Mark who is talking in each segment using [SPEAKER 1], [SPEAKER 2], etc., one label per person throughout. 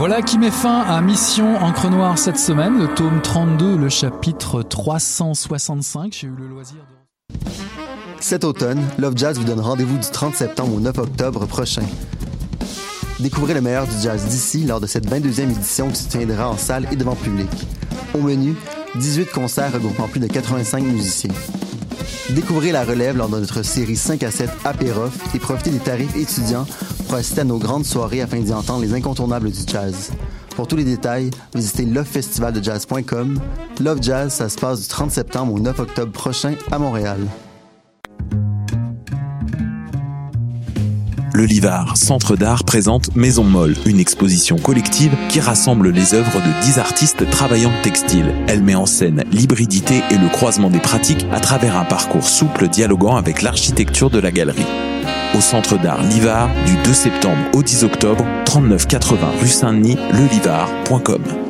[SPEAKER 1] Voilà qui met fin à Mission Encre Noire cette semaine, le tome 32, le chapitre 365. J'ai eu le loisir de...
[SPEAKER 2] Cet automne, Love Jazz vous donne rendez-vous du 30 septembre au 9 octobre prochain. Découvrez le meilleur du jazz d'ici lors de cette 22e édition qui se tiendra en salle et devant public. Au menu, 18 concerts regroupant plus de 85 musiciens. Découvrez la relève lors de notre série 5 à 7 Apérof et profitez des tarifs étudiants pour assister à nos grandes soirées afin d'y entendre les incontournables du jazz. Pour tous les détails, visitez lovefestivaldejazz.com. Love Jazz, ça se passe du 30 septembre au 9 octobre prochain à Montréal.
[SPEAKER 3] Le Livard, Centre d'art, présente Maison Molle, une exposition collective qui rassemble les œuvres de 10 artistes travaillant textile. Elle met en scène l'hybridité et le croisement des pratiques à travers un parcours souple dialoguant avec l'architecture de la galerie. Au Centre d'art Livard, du 2 septembre au 10 octobre, 3980 rue Saint-Denis, lelivard.com.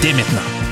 [SPEAKER 4] dès maintenant.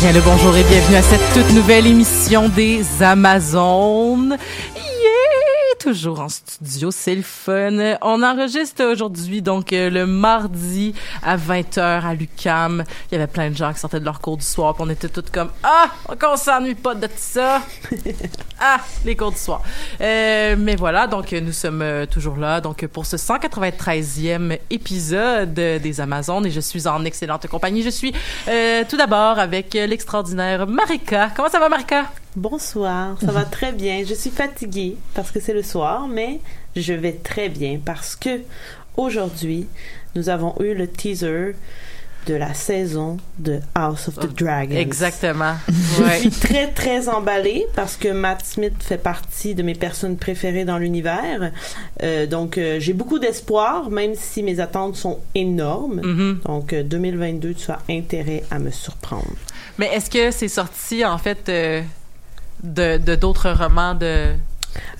[SPEAKER 5] Bien le bonjour et bienvenue à cette toute nouvelle émission des Amazones. Toujours en studio, c'est le fun. On enregistre aujourd'hui, donc, euh, le mardi à 20h à l'UCAM. Il y avait plein de gens qui sortaient de leur cours du soir, puis on était tous comme « Ah! On s'ennuie pas de ça! » Ah! Les cours du soir. Euh, mais voilà, donc, nous sommes euh, toujours là, donc, pour ce 193e épisode des Amazones, et je suis en excellente compagnie. Je suis euh, tout d'abord avec euh, l'extraordinaire Marika. Comment ça va, Marika?
[SPEAKER 6] Bonsoir, ça va très bien. Je suis fatiguée parce que c'est le soir, mais je vais très bien parce que aujourd'hui, nous avons eu le teaser de la saison de House of the Dragon.
[SPEAKER 5] Exactement.
[SPEAKER 6] Je suis très très emballée parce que Matt Smith fait partie de mes personnes préférées dans l'univers. Euh, donc euh, j'ai beaucoup d'espoir, même si mes attentes sont énormes.
[SPEAKER 5] Mhm.
[SPEAKER 6] Donc euh, 2022, tu as intérêt à me surprendre.
[SPEAKER 5] Mais est-ce que c'est sorti, en fait, de de d'autres romans de...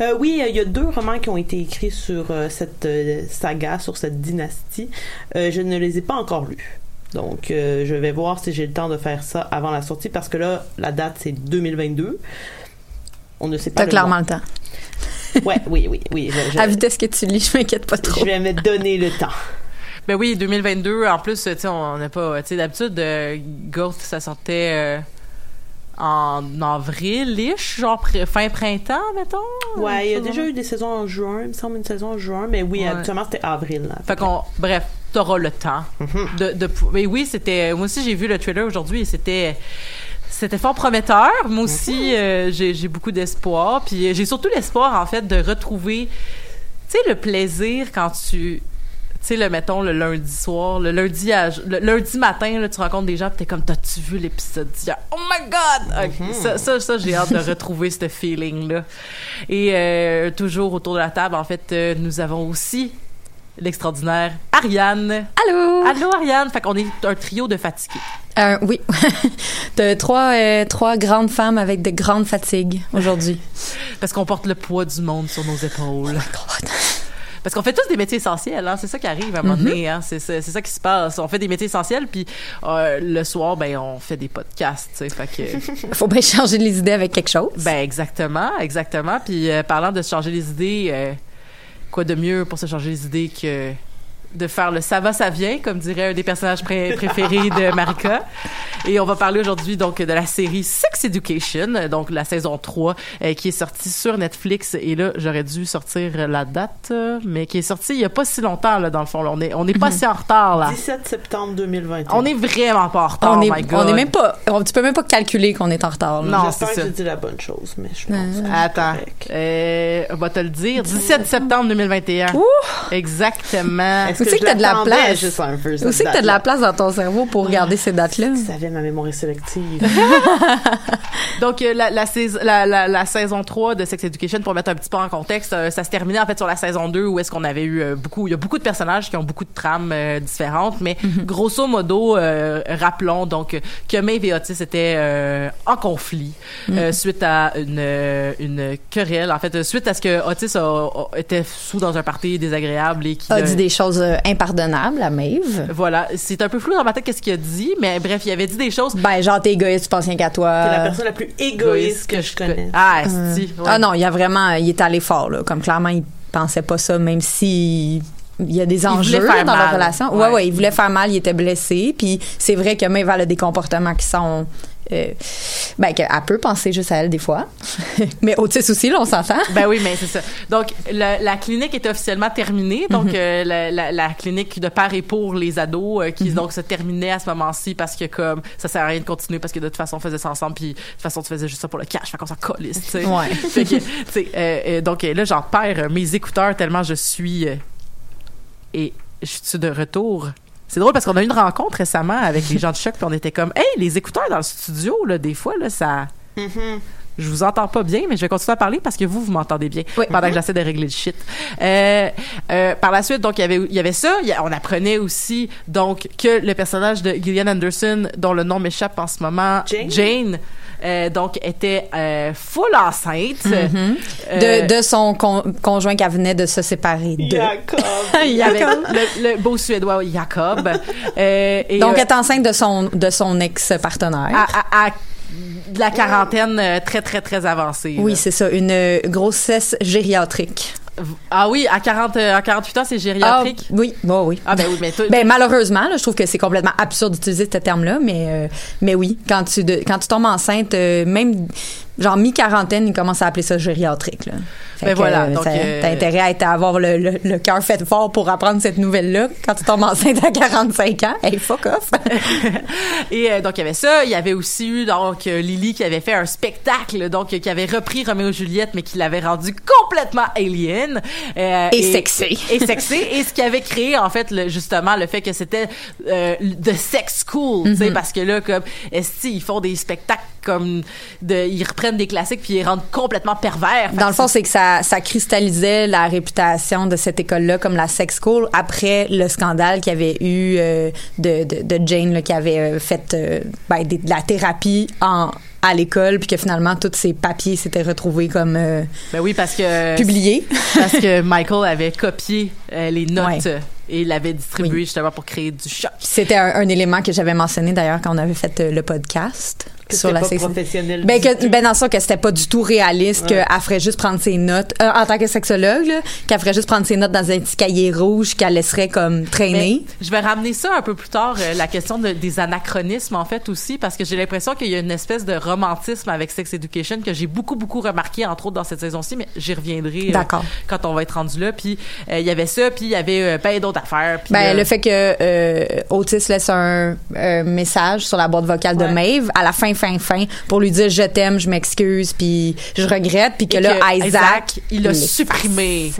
[SPEAKER 6] Euh, oui, euh, il y a deux romans qui ont été écrits sur euh, cette euh, saga, sur cette dynastie. Euh, je ne les ai pas encore lus. Donc, euh, je vais voir si j'ai le temps de faire ça avant la sortie parce que là, la date, c'est 2022. On ne sait pas.
[SPEAKER 7] T'as clairement
[SPEAKER 6] mois.
[SPEAKER 7] le temps.
[SPEAKER 6] Ouais, oui, oui, oui. Je, je-
[SPEAKER 7] À vitesse que tu lis, je m'inquiète pas trop.
[SPEAKER 6] je vais me donner le temps.
[SPEAKER 5] Ben oui, 2022, en plus, tu sais, on n'a pas... Tu sais, d'habitude, euh, Ghost, ça sortait euh, en avril-ish, genre fin printemps, mettons?
[SPEAKER 6] Ouais, il y a déjà eu des saisons en juin, il me semble une saison en juin, mais oui,
[SPEAKER 5] Ouais.
[SPEAKER 6] habituellement, c'était avril. là.
[SPEAKER 5] Fait qu'on... Bref, t'auras le temps
[SPEAKER 6] Mhm.
[SPEAKER 5] de... mais oui, c'était... Moi aussi, j'ai vu le trailer aujourd'hui et c'était... C'était fort prometteur. Moi aussi, euh, j'ai beaucoup d'espoir. Puis euh, j'ai surtout l'espoir, en fait, de retrouver, tu sais, le plaisir quand tu sais, le mettons le lundi soir, le lundi à, le lundi matin, là, tu rencontres des gens, pis t'es comme, t'as-tu vu l'épisode d'hier? Oh my God! Ok, Ça, ça, ça, j'ai hâte de retrouver ce feeling-là. Et euh, toujours autour de la table, en fait, euh, nous avons aussi l'extraordinaire Ariane.
[SPEAKER 7] Allô?
[SPEAKER 5] Allô, Ariane? Fait qu'on est un trio de fatigués.
[SPEAKER 7] Euh, oui. de trois, euh, trois grandes femmes avec de grandes fatigues aujourd'hui.
[SPEAKER 5] Parce qu'on porte le poids du monde sur nos épaules.
[SPEAKER 7] God.
[SPEAKER 5] Parce qu'on fait tous des métiers essentiels, hein? c'est ça qui arrive à un moment
[SPEAKER 7] Mm-hmm.
[SPEAKER 5] donné, hein? c'est ça qui se passe. On fait des métiers essentiels, puis euh, le soir, ben on fait des podcasts, tu sais, fait que...
[SPEAKER 7] Faut bien changer les idées avec quelque chose.
[SPEAKER 5] Ben exactement, exactement. Puis euh, parlant de se changer les idées, euh, quoi de mieux pour se changer les idées que de faire le ça va ça vient comme dirait un des personnages pré- préférés de Marika? et on va parler aujourd'hui donc de la série Sex Education donc la saison 3 euh, qui est sortie sur Netflix et là j'aurais dû sortir la date euh, mais qui est sortie il y a pas si longtemps là dans le fond là. on est on n'est pas si en retard là
[SPEAKER 6] 17 septembre 2021.
[SPEAKER 5] on est vraiment pas en retard
[SPEAKER 7] on est,
[SPEAKER 5] oh my God.
[SPEAKER 7] on est même pas, on- tu peux même pas calculer qu'on est en retard. là.
[SPEAKER 5] Non,
[SPEAKER 6] J'espère
[SPEAKER 5] c'est
[SPEAKER 6] que
[SPEAKER 5] ça.
[SPEAKER 6] j'ai dit la bonne chose, mais je pense
[SPEAKER 7] Euh,
[SPEAKER 6] que
[SPEAKER 5] Attends, euh, on va te le dire. 17 septembre 2021. Exactement.
[SPEAKER 6] Est-ce
[SPEAKER 7] Où c'est que
[SPEAKER 6] je
[SPEAKER 7] t'as de la place?
[SPEAKER 6] juste un peu, cette
[SPEAKER 7] Où c'est que t'as de la place dans ton cerveau pour regarder ces dates-là?
[SPEAKER 6] Ma mémoire est sélective.
[SPEAKER 5] Donc, euh, la, la, sais- la, la, la saison 3 de Sex Education, pour mettre un petit peu en contexte, euh, ça se terminait en fait sur la saison 2 où est-ce qu'on avait eu euh, beaucoup, il y a beaucoup de personnages qui ont beaucoup de trames euh, différentes, mais grosso modo, euh, rappelons donc que Maeve et Otis étaient euh, en conflit euh, suite à une, une querelle, en fait, suite à ce que Otis a- a- était sous dans un party désagréable et qui
[SPEAKER 7] A dit des choses impardonnables à Maeve.
[SPEAKER 5] Voilà, c'est un peu flou dans ma tête qu'est-ce qu'il a dit, mais bref, il avait dit des choses
[SPEAKER 7] Ben, genre, t'es égoïste, tu penses rien qu'à toi.
[SPEAKER 6] C'est la personne la plus égoïste que je connais.
[SPEAKER 5] Ah, esti, ouais.
[SPEAKER 7] Ah non, il y a vraiment, il est allé fort, là. Comme clairement, il pensait pas ça, même si il y a des enjeux dans leur
[SPEAKER 5] mal.
[SPEAKER 7] relation.
[SPEAKER 5] Ouais.
[SPEAKER 7] Ouais, ouais, il voulait faire mal, il était blessé. Puis c'est vrai que Maeve a des comportements qui sont. Euh, ben, qu'elle peut penser juste à elle des fois. Mais Otis aussi, là, on s'entend.
[SPEAKER 5] Ben oui, mais c'est ça. Donc, le- la clinique est officiellement terminée. Donc, euh, la, la- la clinique de par et pour les ados euh, qui donc se terminait à ce moment-ci parce que comme ça sert à rien de continuer parce que de toute façon on faisait ça ensemble puis de toute façon tu faisais juste ça pour le cash, fait qu'on s'en calisse, tu sais.
[SPEAKER 7] Ouais.
[SPEAKER 5] Fait que, tu sais, donc là j'en perds euh, mes écouteurs tellement je suis et je suis de retour. C'est drôle parce qu'on a eu une rencontre récemment avec les gens de choc puis on était comme hey les écouteurs dans le studio là des fois là ça je vous entends pas bien, mais je vais continuer à parler parce que vous, vous m'entendez bien
[SPEAKER 7] Oui.
[SPEAKER 5] pendant que j'essaie de régler le shit. Euh, euh, par la suite, donc il y avait il y avait ça. Il y a- on apprenait aussi donc que le personnage de Gillian Anderson, dont le nom m'échappe en ce moment,
[SPEAKER 6] Jane?
[SPEAKER 5] euh, donc était euh, full enceinte. Euh,
[SPEAKER 7] De, de son con- conjoint qui venait de se séparer de.
[SPEAKER 6] Jacob.
[SPEAKER 5] il y avait le, le beau suédois Jacob. Euh, et,
[SPEAKER 7] Donc,
[SPEAKER 5] euh,
[SPEAKER 7] elle est enceinte de son, de son ex-partenaire.
[SPEAKER 5] à, à- à de la quarantaine euh, très très très avancée.
[SPEAKER 7] oui, c'est ça, une euh, grossesse gériatrique.
[SPEAKER 5] Ah oui, à 40 euh, à 48 ans, c'est
[SPEAKER 7] Ah,
[SPEAKER 5] gériatrique.
[SPEAKER 7] oui, bon, oui.
[SPEAKER 5] Ah ben oui, mais
[SPEAKER 7] Ben malheureusement, là, je trouve que c'est complètement absurde d'utiliser ce terme-là, mais euh, mais oui, quand tu de- quand tu tombes enceinte, euh, même genre mi-quarantaine, ils commencent à appeler ça gériatrique. Là. Fait
[SPEAKER 5] Ben
[SPEAKER 7] que,
[SPEAKER 5] voilà,
[SPEAKER 7] euh,
[SPEAKER 5] donc, euh,
[SPEAKER 7] t'as intérêt à, être- à avoir le, le, le cœur fait fort pour apprendre cette nouvelle-là quand tu tombes enceinte à 45 ans. Hey, fuck off!
[SPEAKER 5] Et euh, donc il y avait ça, il y avait aussi eu donc euh, Lily qui avait fait un spectacle donc qui avait repris Roméo et Juliette mais qui l'avait rendu complètement alien euh,
[SPEAKER 7] Et sexy.
[SPEAKER 5] et sexy et ce qui avait créé en fait le, justement le fait que c'était de sex school, tu
[SPEAKER 7] Mm-hmm.
[SPEAKER 5] sais parce que là comme esti ils font des spectacles comme de ils reprennent des classiques puis ils rendent complètement pervers.
[SPEAKER 7] Dans le fond, c'est que ça, ça cristallisait la réputation de cette école-là comme la sex school après le scandale qu'il y avait eu euh, de, de, de Jane là, qui avait euh, fait euh, ben, des- de la thérapie en à l'école puis que finalement tous ces papiers s'étaient retrouvés comme euh,
[SPEAKER 5] Ben oui parce que
[SPEAKER 7] publiés.
[SPEAKER 5] parce que Michael avait copié les notes
[SPEAKER 7] Ouais.
[SPEAKER 5] Et l'avait distribué
[SPEAKER 7] Oui.
[SPEAKER 5] justement pour créer du choc.
[SPEAKER 7] C'était un, un élément que j'avais mentionné d'ailleurs quand on avait fait euh, le podcast
[SPEAKER 6] Que
[SPEAKER 7] sur la
[SPEAKER 6] pas professionnel
[SPEAKER 7] Ben,
[SPEAKER 6] du
[SPEAKER 7] que,
[SPEAKER 6] tout.
[SPEAKER 7] ben dans ça que c'était pas du tout réaliste
[SPEAKER 6] Ouais.
[SPEAKER 7] qu'elle ferait juste prendre ses notes euh, en tant que sexologue qu'elle ferait juste prendre ses notes dans un petit cahier rouge qu'elle laisserait comme traîner.
[SPEAKER 5] Mais je vais ramener ça un peu plus tard, euh, la question de- des anachronismes en fait aussi, parce que j'ai l'impression qu'il y a une espèce de romantisme avec Sex Education que j'ai beaucoup beaucoup remarqué entre autres dans cette saison-ci, mais j'y reviendrai euh,
[SPEAKER 7] D'accord.
[SPEAKER 5] quand on va être rendu là. Puis euh, il y avait ça, puis il y avait euh, ben d'autres d'affaires.
[SPEAKER 7] Ben, le fait que euh, Otis laisse un, un message sur la boîte vocale de. Maeve à la fin, fin, fin, pour lui dire je t'aime, je m'excuse, puis je regrette, puis que
[SPEAKER 5] et
[SPEAKER 7] là,
[SPEAKER 5] que
[SPEAKER 7] Isaac,
[SPEAKER 5] il l'a supprimé.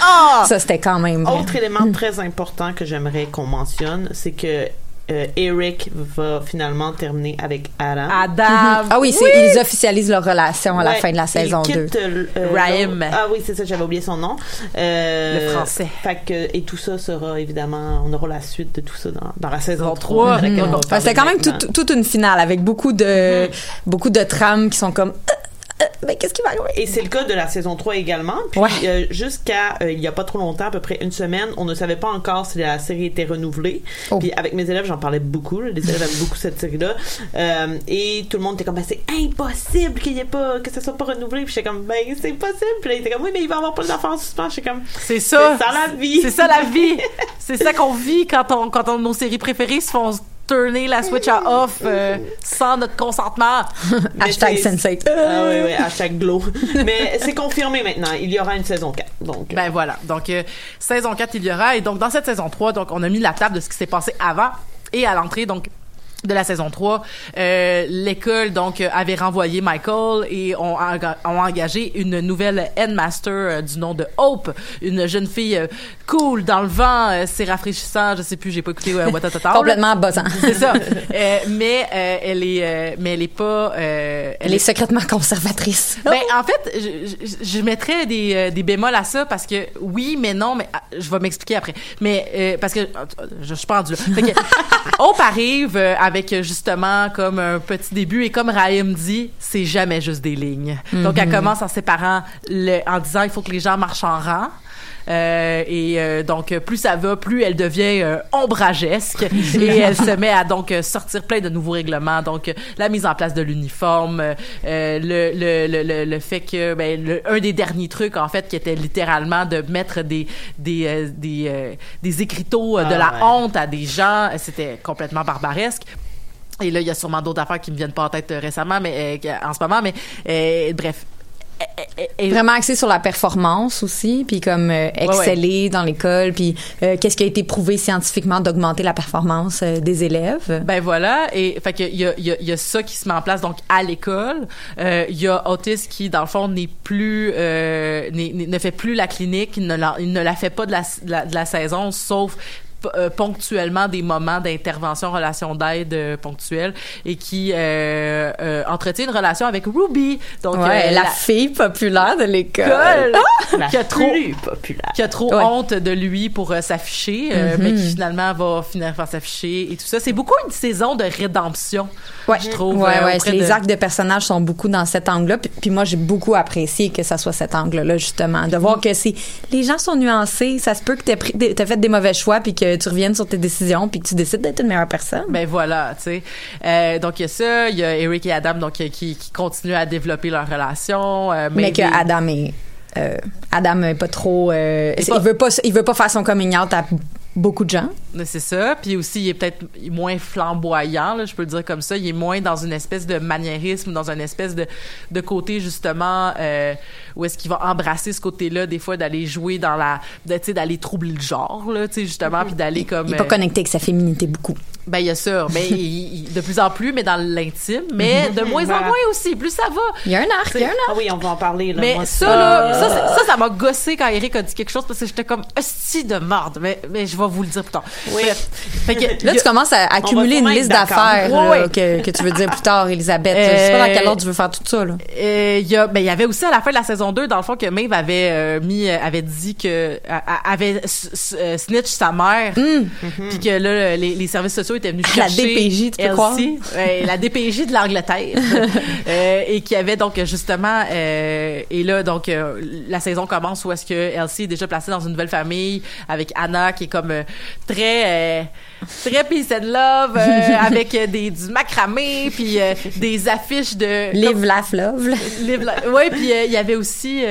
[SPEAKER 5] Ah!
[SPEAKER 7] Ça, c'était quand même.
[SPEAKER 6] Autre élément très important que j'aimerais qu'on mentionne, c'est que euh, Eric va finalement terminer avec Adam.
[SPEAKER 5] Adam.
[SPEAKER 7] Ah oui, c'est, ils officialisent leur relation à la fin de la saison 2.
[SPEAKER 6] quitte, euh, euh,
[SPEAKER 5] Raïm.
[SPEAKER 6] l'autre- Ah oui, c'est ça, j'avais oublié son nom. Euh,
[SPEAKER 5] Le français.
[SPEAKER 6] Fait que, et tout ça sera évidemment, on aura la suite de tout ça dans, dans la saison
[SPEAKER 5] Saison
[SPEAKER 6] 3.
[SPEAKER 5] trois.
[SPEAKER 6] de laquelle on va
[SPEAKER 7] Mhm.
[SPEAKER 6] parler
[SPEAKER 7] C'était quand même toute, une finale avec beaucoup de, beaucoup de trames qui sont comme, mais qu'est-ce qui va arriver?
[SPEAKER 6] Et c'est le cas de la saison 3 également. Puis
[SPEAKER 7] Ouais.
[SPEAKER 6] euh, jusqu'à euh, il y a pas trop longtemps, à peu près une semaine, on ne savait pas encore si la série était renouvelée.
[SPEAKER 7] Oh.
[SPEAKER 6] Puis avec mes élèves, j'en parlais beaucoup. là. Les élèves aiment beaucoup cette série-là. Euh, et tout le monde était comme ben, c'est impossible qu'il y ait pas que ça soit pas renouvelé. Puis j'étais comme ben c'est possible. Puis là, il était comme oui mais il va y avoir pas d'enfants en suspens. J'étais comme
[SPEAKER 5] C'est ça.
[SPEAKER 6] C'est ça la vie.
[SPEAKER 5] C'est ça la vie. C'est ça qu'on vit quand on quand on, nos séries préférées se font tourner la switch à off euh, sans notre consentement.
[SPEAKER 7] Hashtag Sensei.
[SPEAKER 6] Ah oui, oui, hashtag glow. Mais c'est confirmé maintenant. Il y aura une saison 4. Donc, euh,
[SPEAKER 5] Ben voilà. Donc euh, saison 4 il y aura et donc dans cette saison 3 donc on a mis la table de ce qui s'est passé avant et à l'entrée donc de la saison 3, euh, l'école donc euh, avait renvoyé Michael et ont, enga- ont engagé une nouvelle headmaster euh, du nom de Hope, une jeune fille euh, cool dans le vent, c'est rafraîchissant, je sais plus, j'ai pas écouté euh.
[SPEAKER 7] Complètement buzzant.
[SPEAKER 5] C'est ça. Euh, mais euh, elle est euh, mais elle est pas euh,
[SPEAKER 7] Elle est secrètement conservatrice.
[SPEAKER 5] ben, en fait, je, je, je mettrais des, des bémols à ça parce que oui, mais non, mais ah, je vais m'expliquer après. Mais euh, parce que je, je suis pas rendue là. Fait que, Hope arrive avec justement comme un petit début et comme Raïm dit, c'est jamais juste des lignes. Donc elle commence en séparant le, en disant il faut que les gens marchent en rang. Euh, et euh, donc plus ça va, plus elle devient euh, ombragesque et elle se met à donc sortir plein de nouveaux règlements. Donc la mise en place de l'uniforme, euh, le, le, le, le, le fait que ben, le- un des derniers trucs en fait qui était littéralement de mettre des des des, des écriteaux de
[SPEAKER 6] Ah,
[SPEAKER 5] la
[SPEAKER 6] ouais.
[SPEAKER 5] honte à des gens, c'était complètement barbaresque. Et là, il y a sûrement d'autres affaires qui me viennent pas en tête récemment, mais euh, en ce moment, mais euh, bref. Et-
[SPEAKER 7] Vraiment axé sur la performance aussi, puis comme euh, exceller dans l'école, puis euh, qu'est-ce qui a été prouvé scientifiquement d'augmenter la performance euh, des élèves?
[SPEAKER 5] Ben voilà, et fait que il y a, y, a, y a ça qui se met en place donc à l'école. Euh, Il y a Otis qui dans le fond n'est plus euh, ne fait plus la clinique, il ne la, il ne la fait pas de la, de la, de la saison, sauf euh, ponctuellement des moments d'intervention, relation d'aide euh, ponctuelle et qui euh, euh, entretient une relation avec Ruby. Donc
[SPEAKER 7] ouais,
[SPEAKER 5] euh,
[SPEAKER 7] la, fille populaire de l'école.
[SPEAKER 5] l'école
[SPEAKER 6] la
[SPEAKER 5] qui a trop
[SPEAKER 6] plus populaire.
[SPEAKER 5] qui a trop
[SPEAKER 7] Ouais.
[SPEAKER 5] honte de lui pour euh, s'afficher, euh, mais qui finalement va finir par s'afficher et tout ça. C'est beaucoup une saison de rédemption,
[SPEAKER 7] Ouais,
[SPEAKER 5] je trouve.
[SPEAKER 7] Ouais,
[SPEAKER 5] euh,
[SPEAKER 7] les
[SPEAKER 5] de-
[SPEAKER 7] arcs de personnages sont beaucoup dans cet angle-là. Puis, puis moi, j'ai beaucoup apprécié que ça soit cet angle-là, justement. De voir que c'est les gens sont nuancés. Ça se peut que t'aies pris- t'aies fait des mauvais choix, puis que tu reviennes sur tes décisions, puis que tu décides d'être une meilleure personne.
[SPEAKER 5] Ben voilà, tu sais. Euh, donc il y a ça, il y a Eric et Adam donc euh, qui, qui continuent à développer leur relation. euh,
[SPEAKER 7] mais que Adam est euh, Adam est pas trop euh,
[SPEAKER 5] Il
[SPEAKER 7] veut pas il veut pas faire son coming out à beaucoup de gens.
[SPEAKER 5] C'est ça. Puis aussi, il est peut-être moins flamboyant, là, je peux le dire comme ça. Il est moins dans une espèce de maniérisme, dans une espèce de, de côté, justement, euh, où est-ce qu'il va embrasser ce côté-là, des fois, d'aller jouer dans la... tu sais, d'aller troubler le genre, là, tu sais, justement, puis d'aller comme...
[SPEAKER 7] Il est pas
[SPEAKER 5] euh,
[SPEAKER 7] connecté avec sa féminité beaucoup.
[SPEAKER 5] Ben, il y a ça. Mais il- il- de plus en plus, mais dans l'intime. Mais de moins en moins aussi. Plus ça va.
[SPEAKER 7] Il y a un arc, il y a un arc.
[SPEAKER 6] Ah oui, on va en parler. Là.
[SPEAKER 5] Mais
[SPEAKER 6] Moi,
[SPEAKER 5] ça, là, ça, ça, ça m'a gossé quand Eric a dit quelque chose parce que j'étais comme hostie de marde. Mais, mais je vais vous le dire plus tard.
[SPEAKER 6] Oui.
[SPEAKER 5] Bref. Fait que,
[SPEAKER 7] Là, tu commences à accumuler une liste d'affaires que, que tu veux dire plus tard, Elisabeth. Je sais pas dans quel
[SPEAKER 5] Euh,
[SPEAKER 7] ordre tu veux faire tout ça. Là.
[SPEAKER 5] Euh, il y a ben il y avait aussi à la fin de la saison 2 dans le fond que Maeve avait euh, mis euh, avait dit que avait euh, snitch sa mère puis que là les, les services sociaux étaient venus
[SPEAKER 7] Mm. La
[SPEAKER 5] chercher
[SPEAKER 7] DPJ, tu peux croire?
[SPEAKER 5] la DPJ de l'Angleterre Euh, et qui avait donc justement euh, et là donc euh, la saison commence où est-ce que Elsie est déjà placée dans une nouvelle famille avec Anna qui est comme euh, très euh, très peace and love euh, avec des du macramé puis des affiches de
[SPEAKER 7] Live, laugh, love.
[SPEAKER 5] Live ouais, puis il y avait aussi,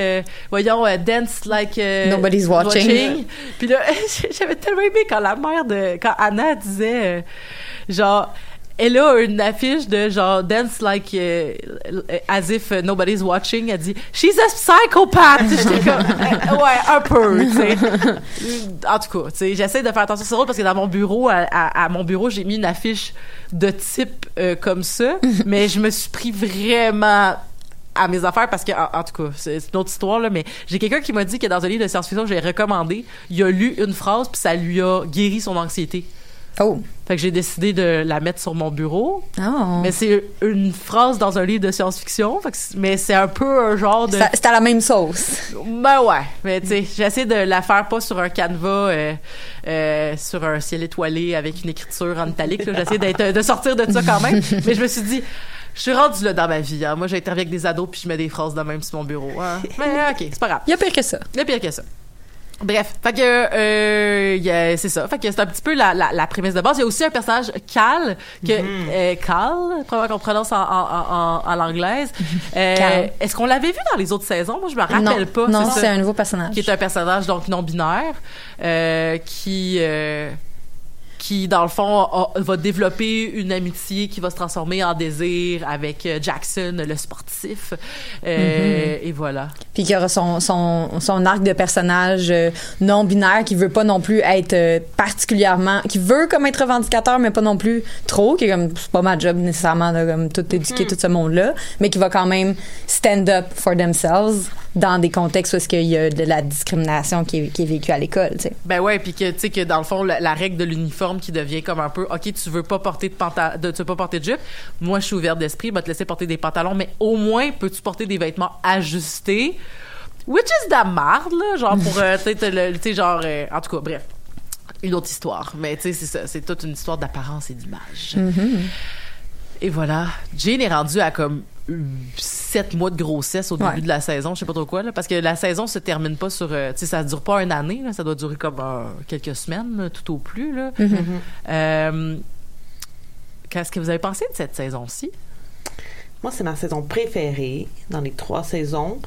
[SPEAKER 5] voyons, Dance Like
[SPEAKER 7] Nobody's watching.
[SPEAKER 5] Puis là, j'avais tellement aimé quand la mère de, quand Anna disait, genre, elle a une affiche de genre dance like euh, as if nobody's watching. Elle dit she's a psychopath. J'étais comme euh, ouais un peu. tu sais. en tout cas, tu sais, j'essaie de faire attention. C'est drôle parce que dans mon bureau, à, à- à mon bureau, j'ai mis une affiche de type euh, comme ça, mais je me suis pris vraiment à mes affaires parce que en, en tout cas c'est c'est une autre histoire là mais j'ai quelqu'un qui m'a dit que dans un livre de science-fiction que j'ai recommandé il a lu une phrase puis ça lui a guéri son anxiété
[SPEAKER 7] Oh.
[SPEAKER 5] Fait que j'ai décidé de la mettre sur mon bureau
[SPEAKER 7] Oh.
[SPEAKER 5] mais c'est une phrase dans un livre de science-fiction mais c'est un peu un genre de
[SPEAKER 7] C'est à la même sauce.
[SPEAKER 5] ben ouais mais tu sais j'essaie de la faire pas sur un canevas euh, euh, sur un ciel étoilé avec une écriture en italique j'essaie d'être de sortir de ça quand même mais je me suis dit je suis rendue là dans ma vie. Hein. Moi, j'interviens avec des ados puis je mets des phrases de même sur mon bureau. hein. Mais OK, c'est pas grave.
[SPEAKER 7] Il y a pire que ça.
[SPEAKER 5] Il y a pire que ça. Bref, fait que euh, il y a- c'est ça. Fait que c'est un petit peu la, la, la prémisse de base. Il y a aussi un personnage Cal que euh, Cal, probablement qu'on prononce en, en, en, en l'anglaise. Euh,
[SPEAKER 7] Cal.
[SPEAKER 5] Est-ce qu'on l'avait vu dans les autres saisons? Moi, je me rappelle
[SPEAKER 7] non,
[SPEAKER 5] pas.
[SPEAKER 7] non, c'est un nouveau personnage.
[SPEAKER 5] qui est un personnage donc non binaire euh, qui euh, qui dans le fond a- va développer une amitié qui va se transformer en désir avec euh, Jackson le sportif. Euh, et voilà.
[SPEAKER 7] Puis qui aura son, son, son arc de personnage euh, non binaire qui veut pas non plus être particulièrement qui veut comme être revendicateur mais pas non plus trop qui est comme c'est pas ma job nécessairement de comme tout éduquer tout ce monde là mais qui va quand même stand up for themselves dans des contextes où est-ce qu'il y a de la discrimination qui est, qui est vécue à l'école tu sais.
[SPEAKER 5] Ben ouais puis que tu sais que dans le fond la, la règle de l'uniforme qui devient comme un peu ok tu veux pas porter de pantalon tu veux pas porter de jupe. Moi je suis ouverte d'esprit je vais te laisser porter des pantalons mais au moins peux-tu porter des vêtements ajustés? Which is de la marde là genre pour euh, tu sais, genre euh, en tout cas bref. Une autre histoire. Mais tu sais c'est ça c'est toute une histoire d'apparence et d'image. Et voilà. Jane est rendue à comme sept mois de grossesse au début
[SPEAKER 7] Ouais.
[SPEAKER 5] de la saison je sais pas trop quoi là parce que la saison se termine pas sur euh, tu sais ça dure pas une année là, ça doit durer comme euh, quelques semaines là, tout au plus là Euh, qu'est-ce que vous avez pensé de cette saison-ci?
[SPEAKER 6] Moi, c'est ma saison préférée dans les trois saisons.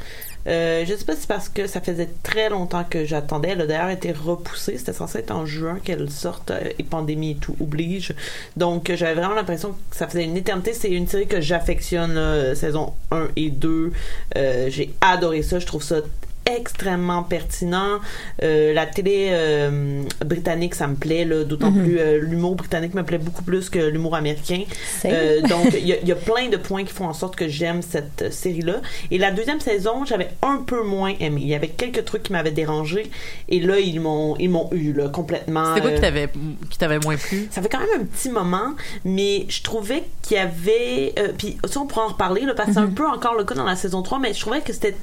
[SPEAKER 6] Euh, je sais pas si c'est parce que ça faisait très longtemps que j'attendais. Elle a d'ailleurs été repoussée. C'était censé être en juin qu'elle sorte euh, et pandémie et tout oblige. Donc, euh, j'avais vraiment l'impression que ça faisait une éternité. C'est une série que j'affectionne, là, saison 1 et 2. Euh, J'ai adoré ça. Je trouve ça extrêmement pertinent. Euh, la télé euh, britannique, ça me plaît, là, d'autant plus euh, l'humour britannique me plaît beaucoup plus que l'humour américain. Euh, donc, il y, a- il y a plein de points qui font en sorte que j'aime cette euh, série-là. Et la deuxième saison, j'avais un peu moins aimé. Il y avait quelques trucs qui m'avaient dérangé. Et là, ils m'ont, ils m'ont eu, là, complètement.
[SPEAKER 5] C'était quoi
[SPEAKER 6] euh,
[SPEAKER 5] qui t'avait qui t'avait moins plu?
[SPEAKER 6] ça fait quand même un petit moment, mais je trouvais qu'il y avait. euh, puis, ça, on pourra en reparler, là, parce que c'est un peu encore le cas dans la saison 3, mais je trouvais que c'était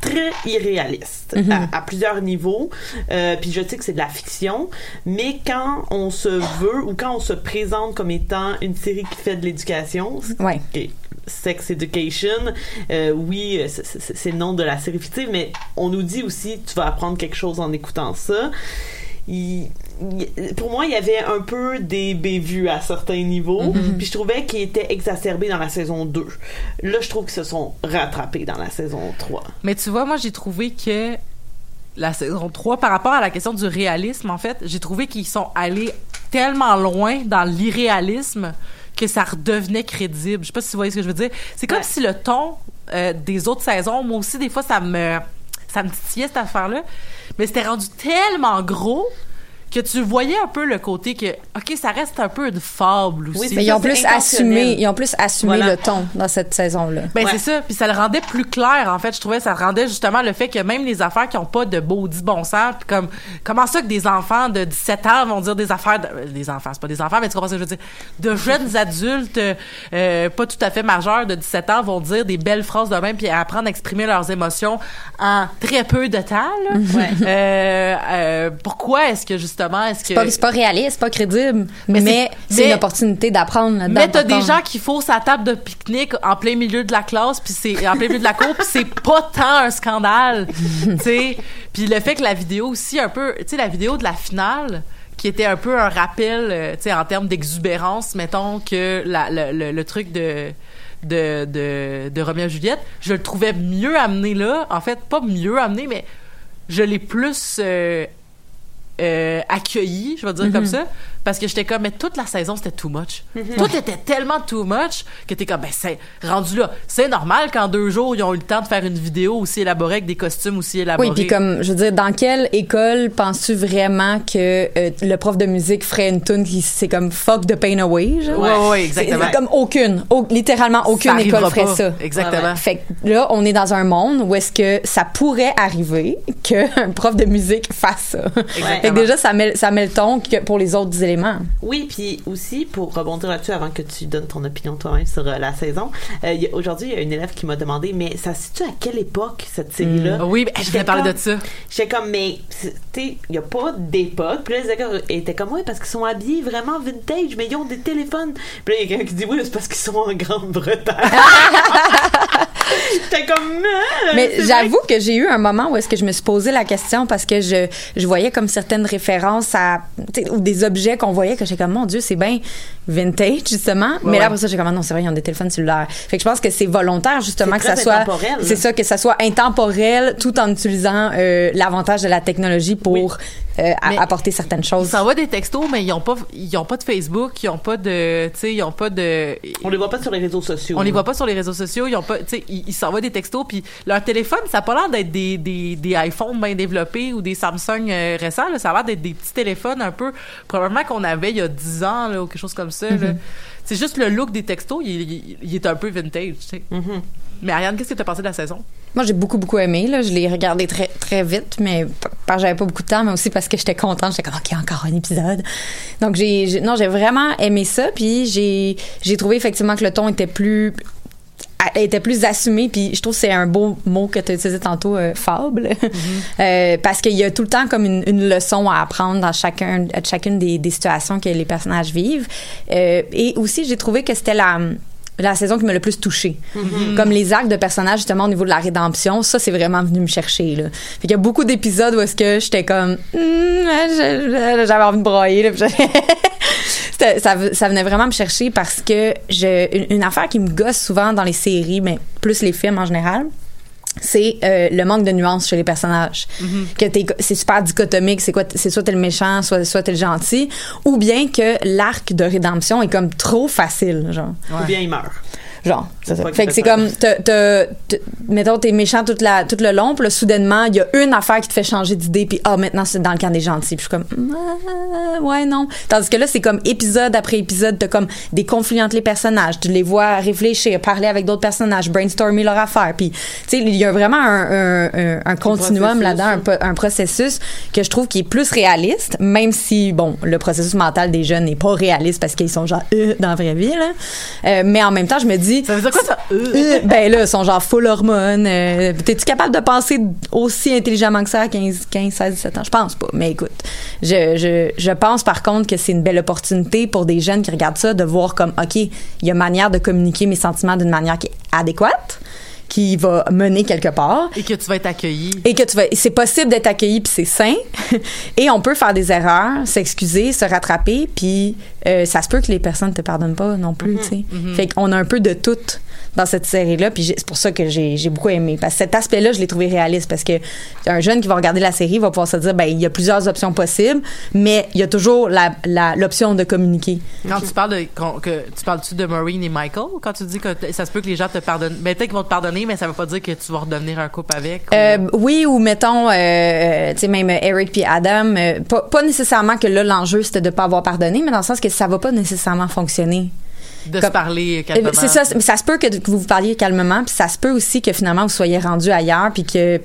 [SPEAKER 6] très irréaliste à, à plusieurs niveaux. Euh, puis je sais que c'est de la fiction, mais quand on se veut ou quand on se présente comme étant une série qui fait de l'éducation,
[SPEAKER 7] ouais
[SPEAKER 6] Sex Education, euh, oui, c'est le nom de la série fictive, mais on nous dit aussi tu vas apprendre quelque chose en écoutant ça. Il- il- pour moi, il y avait un peu des bévues à certains niveaux, puis je trouvais qu'ils étaient exacerbés dans la saison 2. Là, je trouve qu'ils se sont rattrapés dans la saison 3.
[SPEAKER 5] Mais tu vois, moi, j'ai trouvé que la saison 3, par rapport à la question du réalisme, en fait, j'ai trouvé qu'ils sont allés tellement loin dans l'irréalisme que ça redevenait crédible. Je sais pas si vous voyez ce que je veux dire. C'est comme
[SPEAKER 6] Ouais.
[SPEAKER 5] si le ton euh, des autres saisons, moi aussi, des fois, ça me, ça me titillait cette affaire-là. Mais c'était rendu tellement gros que tu voyais un peu le côté que, OK, ça reste un peu une fable aussi.
[SPEAKER 6] Oui,
[SPEAKER 7] mais ils ont plus assumé ils ont plus assumé
[SPEAKER 6] Voilà.
[SPEAKER 7] le ton dans cette saison là
[SPEAKER 5] Ben
[SPEAKER 6] Ouais.
[SPEAKER 5] c'est ça, puis ça le rendait plus clair en fait. Je trouvais ça rendait justement le fait que même les affaires qui ont pas de beau dit bon sens, puis comme comment ça que des enfants de 17 ans vont dire des affaires de, euh, des enfants, c'est pas des enfants, mais tu comprends ce que je veux dire? De jeunes adultes euh, pas tout à fait majeurs de 17 ans vont dire des belles phrases de même puis apprendre à exprimer leurs émotions en très peu de temps là. Euh, euh, pourquoi est-ce que justement est-ce que
[SPEAKER 7] c'est pas, pas réaliste c'est pas crédible
[SPEAKER 5] Mais
[SPEAKER 7] mais,
[SPEAKER 5] c'est-
[SPEAKER 7] une opportunité d'apprendre là-dedans
[SPEAKER 5] Mais t'as des gens qui faussent à table de pique-nique en plein milieu de la classe, puis c'est en plein milieu de la cour, puis c'est pas tant un scandale, tu sais. Puis le fait que la vidéo aussi un peu, tu sais, la vidéo de la finale qui était un peu un rappel, euh, tu sais, en termes d'exubérance, mettons que la- le, le- le truc de de, de, de Roméo et Juliette, je le trouvais mieux amené là. En fait, pas mieux amené, mais je l'ai plus euh, euh, accueilli, je vais dire comme ça, parce que j'étais comme mais toute la saison c'était too much.
[SPEAKER 7] Mm-hmm.
[SPEAKER 5] Tout était tellement too much que t'es comme ben c'est rendu là. C'est normal qu'en deux jours ils ont eu le temps de faire une vidéo aussi élaborée avec des costumes aussi élaborés.
[SPEAKER 7] Oui, puis comme, je veux dire, dans quelle école penses-tu vraiment que euh, le prof de musique ferait une tune qui c'est comme fuck the pain away, genre?
[SPEAKER 5] Ouais, ouais, exactement.
[SPEAKER 7] c'est Comme aucune, au- littéralement aucune
[SPEAKER 5] Ça
[SPEAKER 7] école ferait
[SPEAKER 5] pas.
[SPEAKER 7] ça.
[SPEAKER 5] Exactement.
[SPEAKER 7] Fait que là, on est dans un monde où est-ce que ça pourrait arriver qu'un prof de musique fasse ça. Fait que déjà, ça met, ça met le ton que pour les autres éléments.
[SPEAKER 6] Oui, puis aussi, pour rebondir là-dessus, avant que tu donnes ton opinion toi-même sur euh, la saison, euh, aujourd'hui, il y a une élève qui m'a demandé, mais ça se situe à quelle époque, cette série-là?
[SPEAKER 5] Oui, ben, je voulais parler de ça.
[SPEAKER 6] J'étais comme, mais, tu sais, il n'y a pas d'époque. Puis là, les gars étaient comme, oui, parce qu'ils sont habillés vraiment vintage, mais ils ont des téléphones. Puis là, il y a quelqu'un qui dit, oui, c'est parce qu'ils sont en Grande-Bretagne. J'étais comme, Ah,
[SPEAKER 7] Mais j'avoue que j'ai eu un moment où est-ce que je me suis posé la question parce que je, je voyais comme certaines références à ou des objets qu'on voyait que j'étais comme mon dieu c'est bien vintage justement. Mais là après ça j'ai comme ah non c'est vrai ils ont des téléphones cellulaires. Fait que je pense que c'est volontaire justement que ça soit c'est ça que ça soit intemporel tout en utilisant euh, l'avantage de la technologie pour euh, apporter certaines
[SPEAKER 5] Ils
[SPEAKER 7] choses
[SPEAKER 5] s'envoient des textos, mais ils ont pas, ils ont pas de Facebook, ils ont pas de, tu sais, ils ont pas de.
[SPEAKER 6] On les voit pas sur les réseaux sociaux.
[SPEAKER 5] On les voit pas sur les réseaux sociaux, ils ont pas, tu sais, ils ils s'envoient des textos, puis leur téléphone, ça a pas l'air d'être des, des, des iPhones bien développés ou des Samsung euh, récents, là, ça a l'air d'être des petits téléphones un peu, probablement qu'on avait il y a 10 ans, là, ou quelque chose comme ça, là. C'est juste le look des textos, il, il- il est un peu vintage, tu sais. Mais Ariane, qu'est-ce que t'as pensé de la saison?
[SPEAKER 7] Moi, j'ai beaucoup, beaucoup aimé. Là. Je l'ai regardé très, très vite, mais parce que j'avais pas beaucoup de temps, mais aussi parce que j'étais contente. J'étais comme, OK, encore un épisode. Donc, j'ai, non, j'ai vraiment aimé ça. Puis, j'ai, j'ai trouvé effectivement que le ton était plus était plus assumé puis je trouve que c'est un beau mot que tu as utilisé tantôt euh, fable Euh, parce qu'il y a tout le temps comme une, une leçon à apprendre dans chacun chacune des, des situations que les personnages vivent Euh, et aussi j'ai trouvé que c'était la la saison qui m'a le plus touchée. Comme les arcs de personnages, justement, au niveau de la rédemption, ça, c'est vraiment venu me chercher, là. Fait qu'il y a beaucoup d'épisodes où est-ce que j'étais comme, Hmm, je- je- j'avais envie de broyer, là, ça, ça venait vraiment me chercher parce que une, une affaire qui me gosse souvent dans les séries, mais plus les films en général, c'est euh, le manque de nuances chez les personnages. Que t'es- c'est super dichotomique, c'est quoi, c'est soit t'es le méchant, soit, soit t'es le gentil, ou bien que l'arc de rédemption est comme trop facile, genre.
[SPEAKER 6] Ou bien ils meurent.
[SPEAKER 7] Genre, ça. Fait que c'est comme, t'as- t'as- t'as- mettons, t'es méchant toute la, tout le long, puis là, soudainement, il y a une affaire qui te fait changer d'idée, puis ah, maintenant, c'est dans le camp des gentils. Puis je suis comme, Ah, ouais, non. Tandis que là, c'est comme épisode après épisode, t'as comme des conflits entre les personnages. Tu les vois réfléchir, parler avec d'autres personnages, brainstormer leur affaire. Puis, tu sais, il y a vraiment un, un, un, un continuum là-dedans, un, processus que je trouve qui est plus réaliste, même si, bon, le processus mental des jeunes n'est pas réaliste parce qu'ils sont genre, euh, dans la vraie vie, là. Euh, mais en même temps, je me dis,
[SPEAKER 5] Ça veut dire quoi ça? Euh.
[SPEAKER 7] ben là, ils sont genre full hormones. Euh, T'es-tu capable de penser aussi intelligemment que ça à 15, 15, 16, 17 ans? Je pense pas. Mais écoute, je, je, je pense par contre que c'est une belle opportunité pour des jeunes qui regardent ça de voir comme, OK, il y a manière de communiquer mes sentiments d'une manière qui est adéquate, qui va mener quelque part.
[SPEAKER 5] Et que tu vas être accueilli.
[SPEAKER 7] Et que tu vas, c'est possible d'être accueilli puis c'est sain. et on peut faire des erreurs, s'excuser, se rattraper, puis euh, ça se peut que les personnes te pardonnent pas non plus, tu sais. Fait qu'on a un peu de tout dans cette série-là, puis c'est pour ça que j'ai, beaucoup aimé. Parce que cet aspect-là, je l'ai trouvé réaliste parce que un jeune qui va regarder la série va pouvoir se dire, ben il y a plusieurs options possibles, mais il y a toujours la, la- l'option de communiquer.
[SPEAKER 5] Quand tu parles de, que, tu parles-tu de Maureen et Michael? Quand tu dis que ça se peut que les gens te pardonnent, ben, peut-être qu'ils vont te pardonner, mais ça veut pas dire que tu vas redevenir un couple avec. ou-
[SPEAKER 7] Euh, oui, ou mettons, euh, euh, tu sais, même Eric puis Adam, euh, pas, pas nécessairement que là, l'enjeu, c'était de pas avoir pardonné, mais dans le sens que ça va pas nécésairement fonctionner.
[SPEAKER 5] De se parler calmement.
[SPEAKER 7] C'est ça, mais ça se peut que, vous vous parliez calmement, puis ça se peut aussi que finalement vous soyez rendu ailleurs, puis que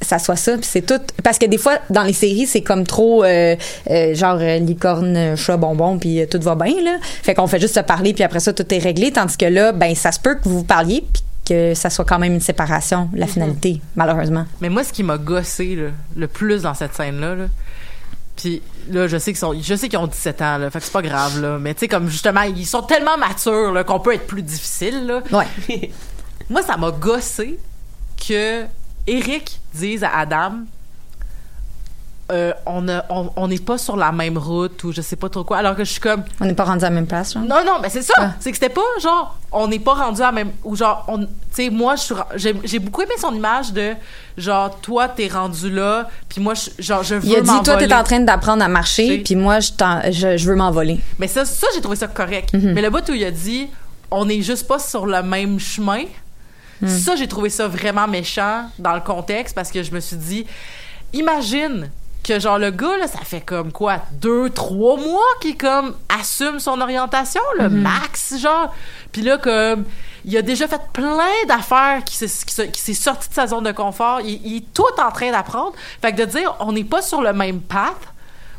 [SPEAKER 7] ça soit ça, puis c'est tout. Parce que des fois, dans les séries, c'est comme trop euh, euh, genre euh, licorne, chat, bonbon, puis tout va bien, là. Fait qu'on fait juste se parler, puis après ça, tout est réglé, tandis que là, ben ça se peut que vous vous parliez, puis que ça soit quand même une séparation, la finalité, malheureusement.
[SPEAKER 5] Mais moi, ce qui m'a gossé là, le plus dans cette scène-là, là, puis là, je sais qu'ils sont, je sais qu'ils ont 17 ans, là, fait que c'est pas grave, là. Mais tu sais, comme justement, ils sont tellement matures, là, qu'on peut être plus difficile, là.
[SPEAKER 7] Ouais.
[SPEAKER 5] Moi, ça m'a gossé que Eric dise à Adam euh, on a- on on n'est pas sur la même route ou je sais pas trop quoi alors que je suis comme
[SPEAKER 7] On n'est pas rendu à la même place, genre?
[SPEAKER 5] non, non, mais c'est ça.
[SPEAKER 7] Ah.
[SPEAKER 5] C'est que c'était pas genre, on n'est pas rendu à la même. Ou genre, on- tu sais, moi, je suis ra- j'ai beaucoup aimé son image de genre, toi, t'es rendu là, puis moi, je, genre, je veux
[SPEAKER 7] Il a dit, toi,
[SPEAKER 5] m'envoler.
[SPEAKER 7] t'es en train d'apprendre à marcher, puis moi, je, t'en- je, je veux m'envoler.
[SPEAKER 5] Mais ça, ça j'ai trouvé ça correct.
[SPEAKER 7] Mhm.
[SPEAKER 5] Mais le bout où il a dit, on n'est juste pas sur le même chemin,
[SPEAKER 7] Mhm.
[SPEAKER 5] ça, j'ai trouvé ça vraiment méchant dans le contexte parce que je me suis dit, imagine que genre le gars là ça fait comme quoi deux trois mois qu'il comme assume son orientation le
[SPEAKER 7] Mhm.
[SPEAKER 5] max genre puis là comme il a déjà fait plein d'affaires qui s'est sorti de sa zone de confort il, il est tout en train d'apprendre fait que de dire on n'est pas sur le même path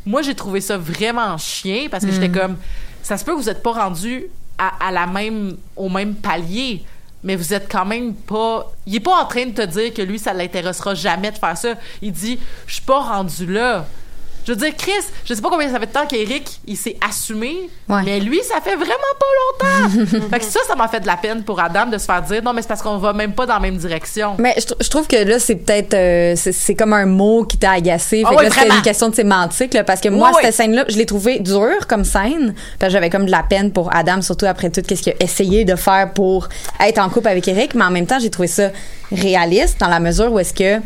[SPEAKER 5] moi j'ai trouvé ça vraiment chien parce que j'étais
[SPEAKER 7] Mhm.
[SPEAKER 5] comme ça se peut que vous êtes pas rendu à, à la même au même palier mais vous êtes quand même pas il est pas en train de te dire que lui ça l'intéressera jamais de faire ça. Il dit je suis pas rendu là je veux dire Chris je sais pas combien ça fait de temps qu'Éric il s'est assumé
[SPEAKER 7] Ouais.
[SPEAKER 5] mais lui ça fait vraiment pas longtemps fait que ça ça m'a fait de la peine pour Adam de se faire dire non mais c'est parce qu'on va même pas dans la même direction
[SPEAKER 7] Mais je, tr- je trouve que là, c'est peut-être. euh, c'est- comme un mot qui t'a agacé.
[SPEAKER 5] Ah
[SPEAKER 7] Fait que
[SPEAKER 5] ouais,
[SPEAKER 7] là, c'était une question de sémantique, là, parce que moi, cette scène-là, je l'ai trouvée dure comme scène. Parce que j'avais comme de la peine pour Adam, surtout après tout ce qu'il a essayé de faire pour être en couple avec Eric. Mais en même temps, j'ai trouvé ça réaliste dans la mesure où est-ce que.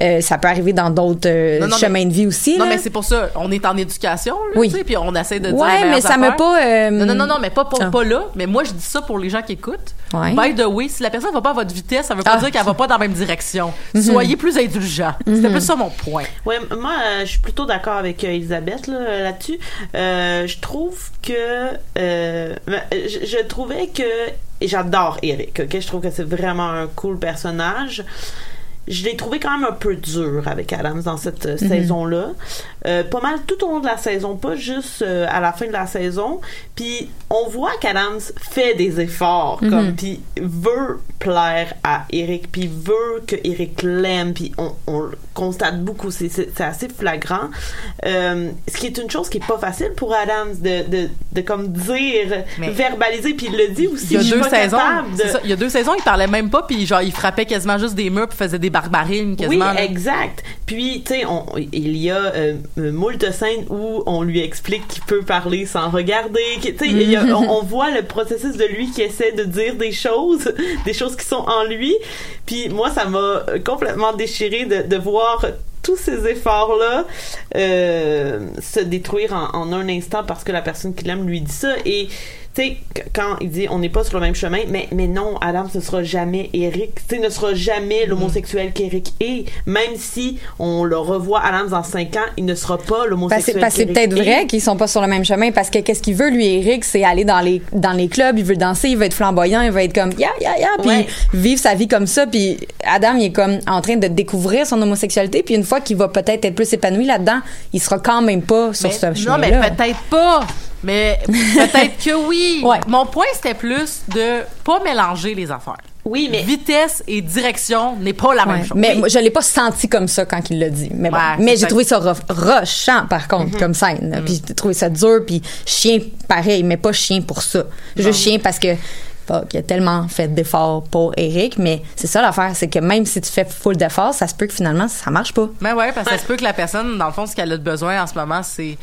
[SPEAKER 7] Euh, ça peut arriver dans d'autres euh,
[SPEAKER 5] Non, non,
[SPEAKER 7] chemins
[SPEAKER 5] mais-
[SPEAKER 7] de vie aussi.
[SPEAKER 5] non
[SPEAKER 7] là.
[SPEAKER 5] mais c'est pour ça on est en éducation là,
[SPEAKER 7] Oui.
[SPEAKER 5] tu sais, puis on essaie de dire
[SPEAKER 7] Ouais,
[SPEAKER 5] meilleures
[SPEAKER 7] mais ça m'a pas, euh,
[SPEAKER 5] non non non non mais pas pour,
[SPEAKER 7] Ah.
[SPEAKER 5] pas là mais moi je dis ça pour les gens qui écoutent
[SPEAKER 7] Ouais.
[SPEAKER 5] by the way si la personne va pas à votre vitesse ça veut pas
[SPEAKER 7] Ah.
[SPEAKER 5] dire qu'elle va pas dans la même direction
[SPEAKER 7] Mhm.
[SPEAKER 5] soyez plus indulgents c'était plus ça mon point
[SPEAKER 6] Ouais, moi, euh, je suis plutôt d'accord avec euh, Elisabeth là, là-dessus. Euh, je trouve que euh, je, je trouvais que j'adore Eric. Ok, je trouve que c'est vraiment un cool personnage. Je l'ai trouvé quand même un peu dur avec Adams dans cette euh, saison-là. Euh, pas mal tout au long de la saison, pas juste euh, à la fin de la saison. Puis on voit qu'Adams fait des efforts,
[SPEAKER 7] Mhm.
[SPEAKER 6] comme puis veut plaire à Eric, puis veut que Eric l'aime, puis on, on le constate beaucoup. C'est assez flagrant. Euh, ce qui est une chose qui est pas facile pour Adams de, de, de comme dire,
[SPEAKER 5] Mais-
[SPEAKER 6] verbaliser, puis il le dit aussi.
[SPEAKER 5] il y a deux saisons
[SPEAKER 6] de-
[SPEAKER 5] ça, il y a deux saisons il parlait même pas puis genre il frappait quasiment juste des murs puis faisait des barbarines
[SPEAKER 6] Oui,
[SPEAKER 5] quasiment là.
[SPEAKER 6] exact. Puis, tu sais, on- il y a euh, moult scènes où on lui explique qu'il peut parler sans regarder. Tu sais, on, on voit le processus de lui qui essaie de dire des choses, des choses qui sont en lui. Puis moi, ça m'a complètement déchiré de, de voir tous ces efforts-là euh, se détruire en, en un instant parce que la personne qui l'aime lui dit ça. Et tu sais, qu- quand il dit on n'est pas sur le même chemin, mais, mais non, Adam, ce sera jamais Eric. Tu sais, ne sera jamais l'homosexuel qu'Eric est. Même si on le revoit Adam dans 5 ans, il ne sera pas l'homosexuel
[SPEAKER 7] parce que c'est peut-être vrai qu'ils sont pas sur le même chemin parce que qu'est-ce qu'il veut lui Eric c'est aller dans les dans les clubs il veut danser il veut être flamboyant il veut être comme ya ya ya puis vivre sa vie comme ça puis Adam il est comme en train de découvrir son homosexualité puis une fois qu'il va peut-être être plus épanoui là-dedans il sera quand même pas sur ce chemin
[SPEAKER 5] non mais peut-être pas mais peut-être que oui
[SPEAKER 7] Ouais.
[SPEAKER 5] mon point c'était plus de pas mélanger les affaires
[SPEAKER 6] Oui, mais
[SPEAKER 5] vitesse et direction n'est pas la même chose
[SPEAKER 7] mais
[SPEAKER 5] Oui.
[SPEAKER 7] je l'ai pas senti comme ça quand il l'a dit mais bon.
[SPEAKER 5] Ouais,
[SPEAKER 7] mais j'ai trouvé ça rushant par contre
[SPEAKER 5] Mhm.
[SPEAKER 7] comme scène puis j'ai trouvé ça dur puis chien pareil mais pas chien pour ça juste chien parce que fuck, il a tellement fait d'efforts pour Eric, mais c'est ça l'affaire, c'est que même si tu fais full d'efforts, ça se peut que finalement ça marche pas.
[SPEAKER 5] Mais ouais, parce que ça se peut que la personne, dans le fond, ce qu'elle a de besoin en ce moment, c'est.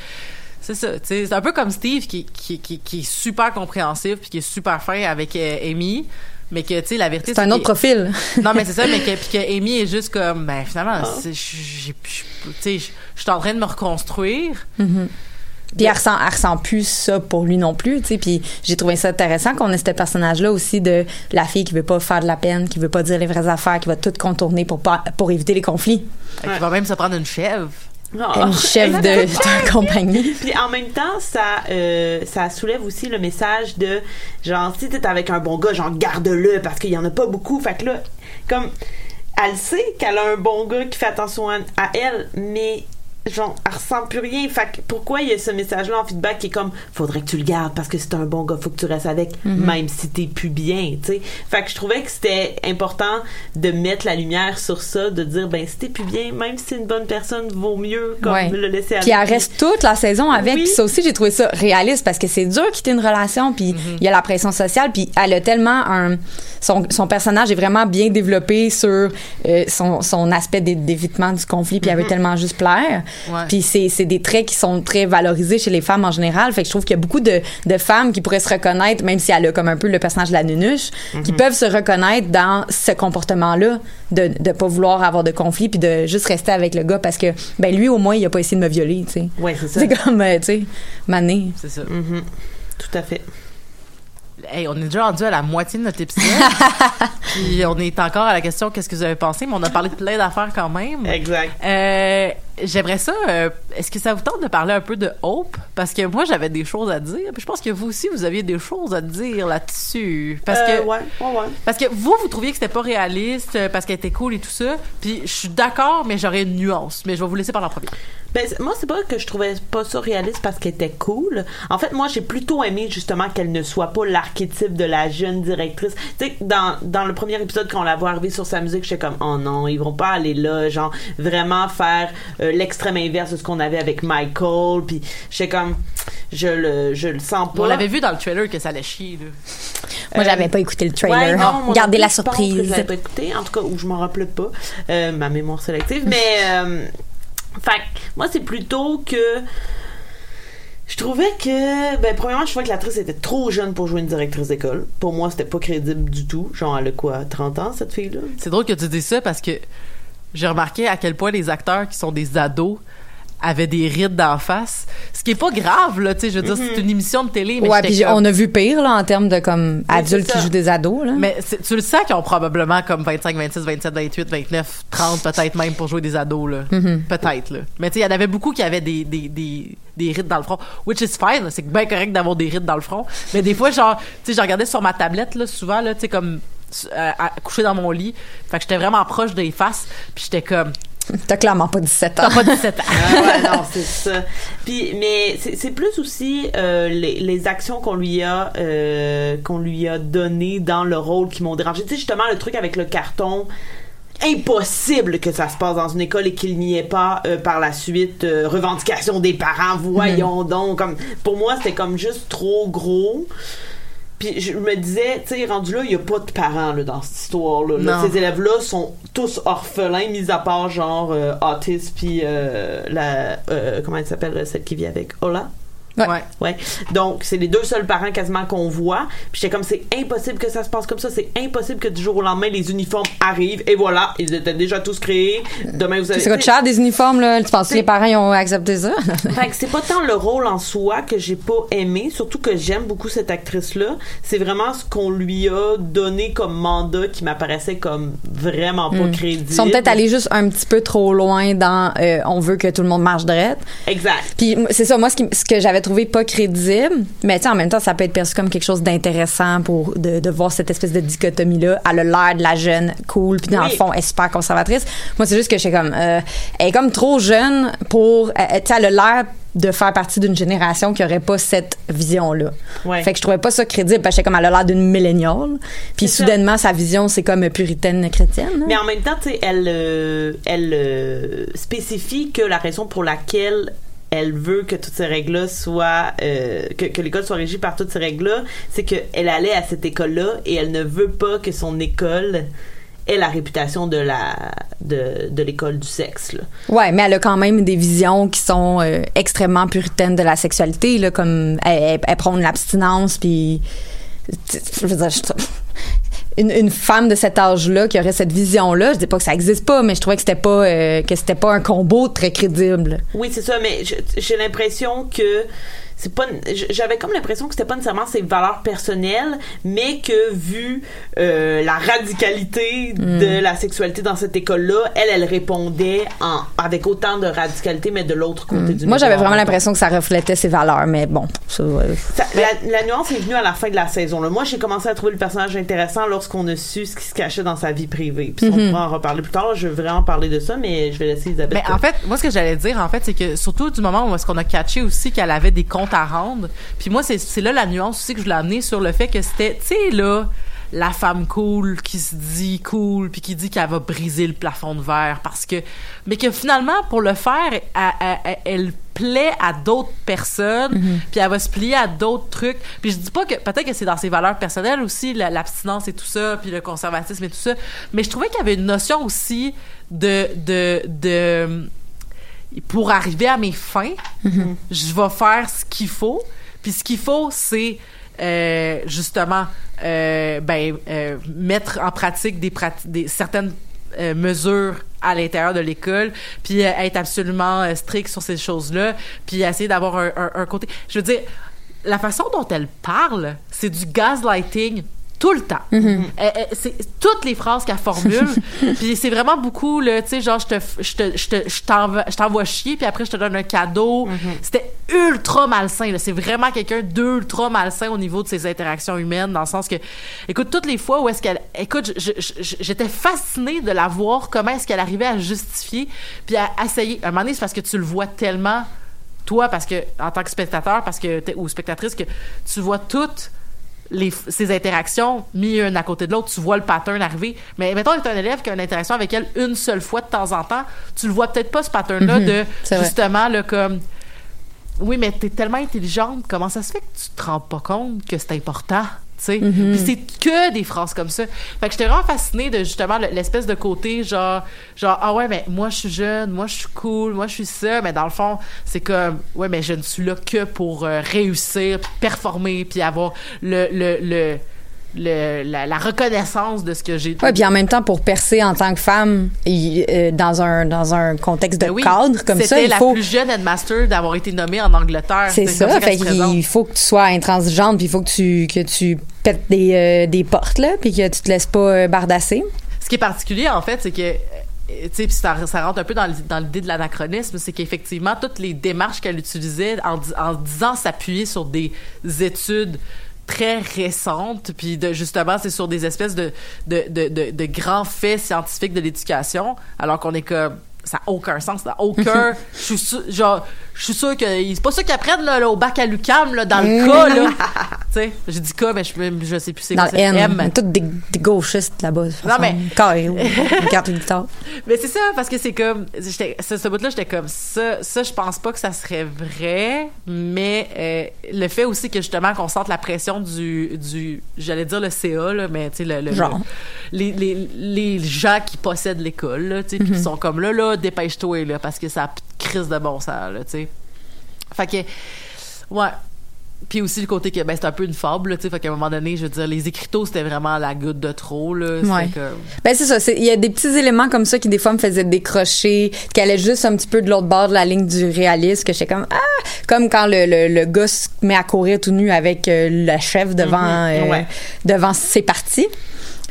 [SPEAKER 5] C'est ça. C'est un peu comme Steve qui, qui, qui, qui est super compréhensif puis qui est super fin avec euh, Amy. Mais que, tu sais, la vérité,
[SPEAKER 7] C'est un autre profil.
[SPEAKER 5] Non, mais c'est ça, mais que, puis que Amy est juste comme, ben, finalement, sais, je suis en train de me reconstruire.
[SPEAKER 7] Puis elle ressent, elle ressent plus ça pour lui non plus, tu sais. Puis j'ai trouvé ça intéressant qu'on ait ce personnage-là aussi de la fille qui veut pas faire de la peine, qui veut pas dire les vraies affaires, qui va tout contourner pour pas, pour éviter les conflits.
[SPEAKER 5] Fait qu'il va même se prendre une chèvre.
[SPEAKER 6] Ah.
[SPEAKER 7] Une chef de, de compagnie.
[SPEAKER 6] Puis en même temps, ça, euh, ça soulève aussi le message de genre si t'es avec un bon gars, genre garde-le parce qu'il y en a pas beaucoup. Fait que là, comme elle sait qu'elle a un bon gars qui fait attention à, à elle, mais genre elle ressent plus rien. Fait que pourquoi il y a ce message-là en feedback qui est comme faudrait que tu le gardes parce que c'est un bon gars, faut que tu restes avec,
[SPEAKER 7] Mhm.
[SPEAKER 6] même si t'es plus bien, tu sais. Fait que je trouvais que c'était important de mettre la lumière sur ça, de dire ben si t'es plus bien, même si c'est une bonne personne, vaut mieux comme
[SPEAKER 7] Ouais.
[SPEAKER 6] le laisser aller.
[SPEAKER 7] Puis elle reste toute la saison avec.
[SPEAKER 6] Oui.
[SPEAKER 7] Puis ça aussi, j'ai trouvé ça réaliste parce que c'est dur quitter une relation. Puis
[SPEAKER 5] Mm-hmm.
[SPEAKER 7] il y a la pression sociale. Puis elle a tellement un. Son, son personnage est vraiment bien développé sur euh, son, son aspect d'é- d'évitement du conflit. Puis elle veut
[SPEAKER 5] Mm-hmm.
[SPEAKER 7] tellement juste plaire
[SPEAKER 5] Ouais.
[SPEAKER 7] Puis c'est c'est des traits qui sont très valorisés chez les femmes en général. Fait que je trouve qu'il y a beaucoup de, de femmes qui pourraient se reconnaître, même si elle a comme un peu le personnage de la nunuche, qui peuvent se reconnaître dans ce comportement-là de de pas vouloir avoir de conflit puis de juste rester avec le gars parce que ben lui au moins il a pas essayé de me violer, tu sais.
[SPEAKER 6] Ouais, c'est ça.
[SPEAKER 7] C'est comme euh, tu sais, mané.
[SPEAKER 5] C'est ça.
[SPEAKER 6] Mhm. Tout à fait.
[SPEAKER 5] Hey, on est déjà rendu à la moitié de notre épisode. Puis on est encore à la question qu'est-ce que vous avez pensé, mais on a parlé de plein d'affaires quand même.
[SPEAKER 6] Exact.
[SPEAKER 5] Euh, J'aimerais ça. euh, Est-ce que ça vous tente de parler un peu de Hope? Parce que moi, j'avais des choses à dire. Puis je pense que vous aussi, vous aviez des choses à dire là-dessus. Parce
[SPEAKER 6] Euh,
[SPEAKER 5] que.
[SPEAKER 6] ouais, ouais, ouais.
[SPEAKER 5] Parce que vous, vous trouviez que c'était pas réaliste euh, parce qu'elle était cool et tout ça. Puis je suis d'accord, mais j'aurais une nuance. Mais je vais vous laisser parler en premier.
[SPEAKER 6] Ben, moi, c'est pas que je trouvais pas ça réaliste parce qu'elle était cool. En fait, moi, j'ai plutôt aimé justement qu'elle ne soit pas l'archétype de la jeune directrice. Tu sais, dans, dans le premier épisode, quand on la voit arriver sur sa musique, j'étais comme, oh non, ils vont pas aller là, genre, vraiment faire euh, l'extrême inverse de ce qu'on avait avec Michael. Puis j'étais comme, je le, je le sens pas.
[SPEAKER 5] On l'avait vu dans le trailer que ça allait chier. Là.
[SPEAKER 7] Moi,
[SPEAKER 6] Euh,
[SPEAKER 7] j'avais pas écouté le
[SPEAKER 6] Ouais,
[SPEAKER 7] trailer.
[SPEAKER 6] non, moi
[SPEAKER 7] Gardez
[SPEAKER 6] non
[SPEAKER 7] la surprise.
[SPEAKER 6] je l'avais pas écouté, en tout cas, ou je m'en rappelais pas. Euh, ma mémoire sélective. Mais, euh, fait que moi, c'est plutôt que. Je trouvais que, ben, premièrement, je trouvais que l'actrice était trop jeune pour jouer une directrice d'école. Pour moi, c'était pas crédible du tout. Genre, elle a quoi, 30 ans, cette fille-là?
[SPEAKER 5] C'est drôle que tu dis ça parce que j'ai remarqué à quel point les acteurs qui sont des ados avaient des rides d'en face. Ce qui est pas grave, là, tu sais, je veux dire, c'est une émission de télé, mais
[SPEAKER 7] ouais, puis
[SPEAKER 5] comme-
[SPEAKER 7] on a vu pire là en termes de comme adultes
[SPEAKER 6] c'est
[SPEAKER 7] qui
[SPEAKER 6] ça.
[SPEAKER 7] jouent des ados là.
[SPEAKER 5] Mais tu le sais qu'ils ont probablement comme 25, 26, 27, 28, 29, 30 peut-être même pour jouer des ados là.
[SPEAKER 7] Mm-hmm.
[SPEAKER 5] Peut-être là. Mais tu sais, il y en avait beaucoup qui avaient des des des des rides dans le front, which is fine, là. c'est bien correct d'avoir des rides dans le front, mais des fois genre, tu sais, je regardais sur ma tablette là souvent là, tu sais comme euh, à- couché dans mon lit, fait que j'étais vraiment proche des faces, puis j'étais comme
[SPEAKER 7] T'as clairement pas 17 ans.
[SPEAKER 5] t'as pas 17 ans.
[SPEAKER 6] Ah ouais, non, c'est ça. Puis, mais c'est plus aussi euh, les, les actions qu'on lui a euh, qu'on lui a données dans le rôle qui m'ont dérangé. Tu sais, justement, le truc avec le carton. Impossible que ça se passe dans une école et qu'il n'y ait pas euh, par la suite euh, revendication des parents. Voyons donc, comme pour moi c'était comme juste trop gros. Puis je me disais, tu sais, rendu là, il y a pas de parents là, dans cette histoire-là. là. Ces élèves-là sont tous orphelins, mis à part genre euh, Otis puis euh, la euh, comment elle s'appelle celle qui vit avec Ola?
[SPEAKER 7] Ouais.
[SPEAKER 5] Ouais.
[SPEAKER 6] Donc c'est les deux seuls parents quasiment qu'on voit. Puis j'étais comme c'est impossible que ça se passe comme ça. C'est impossible que du jour au lendemain les uniformes arrivent et voilà ils étaient déjà tous créés. Demain vous avez.
[SPEAKER 7] Ça coûte cher des uniformes là. Tu penses que les parents ils ont accepté ça?
[SPEAKER 6] Fait que c'est pas tant le rôle en soi que j'ai pas aimé, surtout que j'aime beaucoup cette actrice-là. C'est vraiment ce qu'on lui a donné comme mandat qui m'apparaissait comme vraiment pas crédible.
[SPEAKER 7] Ils sont peut-être allés juste un petit peu trop loin dans euh, on veut que tout le monde marche droit.
[SPEAKER 6] Exact.
[SPEAKER 7] Puis c'est ça, moi, ce, qui- ce que j'avais trouvé pas crédible, mais tu en même temps, ça peut être perçu comme quelque chose d'intéressant pour de, de voir cette espèce de dichotomie-là. Elle a l'air de la jeune cool, puis dans
[SPEAKER 6] Oui.
[SPEAKER 7] le fond, elle est super conservatrice. Moi, c'est juste que j'étais comme, euh, elle est comme trop jeune pour, euh, tu sais, elle a l'air de faire partie d'une génération qui aurait pas cette vision-là.
[SPEAKER 6] Ouais.
[SPEAKER 7] Fait que je trouvais pas ça crédible parce que comme elle a l'air d'une milléniale. Puis
[SPEAKER 6] ça.
[SPEAKER 7] soudainement sa vision c'est comme puritaine chrétienne.
[SPEAKER 6] Mais en même temps, tu sais, elle, euh, elle euh, spécifie que la raison pour laquelle elle veut que toutes ces règles-là soient euh, que, l'école soit régie par toutes ces règles-là, c'est qu'elle allait à cette école-là et elle ne veut pas que son école ait la réputation de la de, de l'école du sexe.
[SPEAKER 7] Ouais, mais elle a quand même des visions qui sont euh, extrêmement puritaines de la sexualité, comme elle, elle, l'abstinence, puis je veux dire, je- une, femme de cet âge-là qui aurait cette vision-là, je dis pas que ça existe pas, mais je trouvais que c'était pas euh, que c'était pas un combo très crédible.
[SPEAKER 6] Oui, c'est ça, mais j'ai l'impression que c'est pas j'avais comme l'impression que c'était pas nécessairement ses valeurs personnelles mais que vu euh, la radicalité de la sexualité dans cette école là elle elle répondait en avec autant de radicalité mais de l'autre côté du
[SPEAKER 7] Moi, j'avais vraiment l'impression que ça reflétait ses valeurs, mais bon, ça, euh,
[SPEAKER 6] Ça- la, la nuance est venue à la fin de la saison. Là. Moi, j'ai commencé à trouver le personnage intéressant lorsqu'on a su ce qui se cachait dans sa vie privée. Puis on pourra en reparler plus tard. Là, je veux vraiment parler de ça, mais je vais laisser Isabelle.
[SPEAKER 5] Mais en fait, moi, ce que j'allais dire, en fait, c'est que surtout du moment où est-ce qu'on a catché aussi qu'elle avait des comptes à rendre. Puis moi, c'est là la nuance aussi que je voulais amener sur le fait que c'était, tu sais, là, la femme cool qui se dit cool puis qui dit qu'elle va briser le plafond de verre parce que mais que finalement pour le faire elle, elle- elle plaît à d'autres personnes puis elle va se plier à d'autres trucs puis je dis pas que peut-être que c'est dans ses valeurs personnelles aussi la- l'abstinence et tout ça puis le conservatisme et tout ça mais je trouvais qu'il y avait une notion aussi de de de pour arriver à mes fins, je vais faire ce qu'il faut. Puis ce qu'il faut, c'est euh, justement euh, ben, euh, mettre en pratique des, certaines mesures à l'intérieur de l'école, puis être absolument strict sur ces choses-là, puis essayer d'avoir un, un- un côté... Je veux dire, la façon dont elle parle, c'est du gaslighting tout le temps. Elle- elle- c'est toutes les phrases qu'elle formule, puis c'est vraiment beaucoup le, tu sais, genre je te, f- je te, je te, je t'envoie, chier, puis après je te donne un cadeau. C'était ultra malsain. C'est vraiment quelqu'un d'ultra malsain au niveau de ses interactions humaines, dans le sens que, écoute, toutes les fois où est-ce qu'elle, écoute, j'étais fascinée de la voir comment est-ce qu'elle arrivait à justifier, puis à essayer. À un moment donné, c'est parce que tu le vois tellement toi parce que en tant que spectateur parce que ou spectatrice que tu vois toutes les, ces interactions mis une à côté de l'autre, tu vois le pattern arriver. Mais mettons que tu un élève qui a une interaction avec elle une seule fois de temps en temps, tu le vois peut-être pas ce pattern-là
[SPEAKER 7] Mhm,
[SPEAKER 5] de justement là, comme oui, mais t'es tellement intelligente, comment ça se fait que tu te rends pas compte que c'est important? Tu?
[SPEAKER 7] Mhm.
[SPEAKER 5] Puis c'est que des phrases comme ça. Fait que j'étais vraiment fascinée de justement le- l'espèce de côté genre genre ah ouais mais moi je suis jeune, moi je suis cool, moi je suis ça, mais dans le fond c'est comme ouais mais je ne suis là que pour euh, réussir, performer, puis avoir le le le, le- la, la reconnaissance de ce que j'ai.
[SPEAKER 7] Ouais, puis en même temps, pour percer en tant que femme, euh, dans un dans un contexte de
[SPEAKER 5] Ben oui,
[SPEAKER 7] cadre comme ça,
[SPEAKER 5] C'était
[SPEAKER 7] il
[SPEAKER 5] la
[SPEAKER 7] faut.
[SPEAKER 5] plus jeune headmaster d'avoir été nommée en Angleterre.
[SPEAKER 7] C'est ça,
[SPEAKER 5] qu'elle
[SPEAKER 7] fait qu'il faut que tu sois intransigeante, puis il faut que tu que tu pètes des, euh, des portes là, puis que tu te laisses pas euh, bardasser.
[SPEAKER 5] Ce qui est particulier, en fait, c'est que, tu sais, puis ça, ça rentre un peu dans, l'idée de l'anachronisme, c'est qu'effectivement, toutes les démarches qu'elle utilisait en, en disant s'appuyer sur des études très récentes, puis de, justement, c'est sur des espèces de, de, de, de, grands faits scientifiques de l'éducation, alors qu'on est comme ça n'a aucun sens, ça n'a aucun. Je suis genre, je suis sûr que c'est pas ça qu'ils apprennent là, là, au bac à l'UQAM là, dans le cas là. tu sais, j'ai dit cas, mais je, je sais plus c'est
[SPEAKER 7] Dans
[SPEAKER 5] quoi.
[SPEAKER 7] le
[SPEAKER 5] c'est
[SPEAKER 7] N, toutes des, des gauchistes là-bas.
[SPEAKER 5] Non, mais-
[SPEAKER 7] Carré, une carte de guitare.
[SPEAKER 5] Mais c'est ça, parce que c'est comme. Ce, ce bout-là, j'étais comme ça. Ça, je pense pas que ça serait vrai, mais euh, le fait aussi que justement qu'on sente la pression du. du J'allais dire le CA, là, mais tu sais, le, le-
[SPEAKER 7] Genre.
[SPEAKER 5] le- les, les, les gens qui possèdent l'école, là, tu sais, puis qui sont comme là, là, dépêche-toi, là, parce que ça crise de bon sens, là, tu sais. Fait que. Ouais. Puis aussi le côté que ben, c'est un peu une fable, tu sais, fait qu'à un moment donné, je veux dire, les écriteaux, c'était vraiment la goutte de trop, là.
[SPEAKER 7] Ouais. Ben c'est ça, il y a des petits éléments comme ça qui des fois me faisaient décrocher, qui allaient juste un petit peu de l'autre bord de la ligne du réalisme, que j'étais comme ah, comme quand le, le, le gars se met à courir tout nu avec euh, la chef devant
[SPEAKER 5] Mhm,
[SPEAKER 7] euh,
[SPEAKER 5] ouais.
[SPEAKER 7] devant ses parties.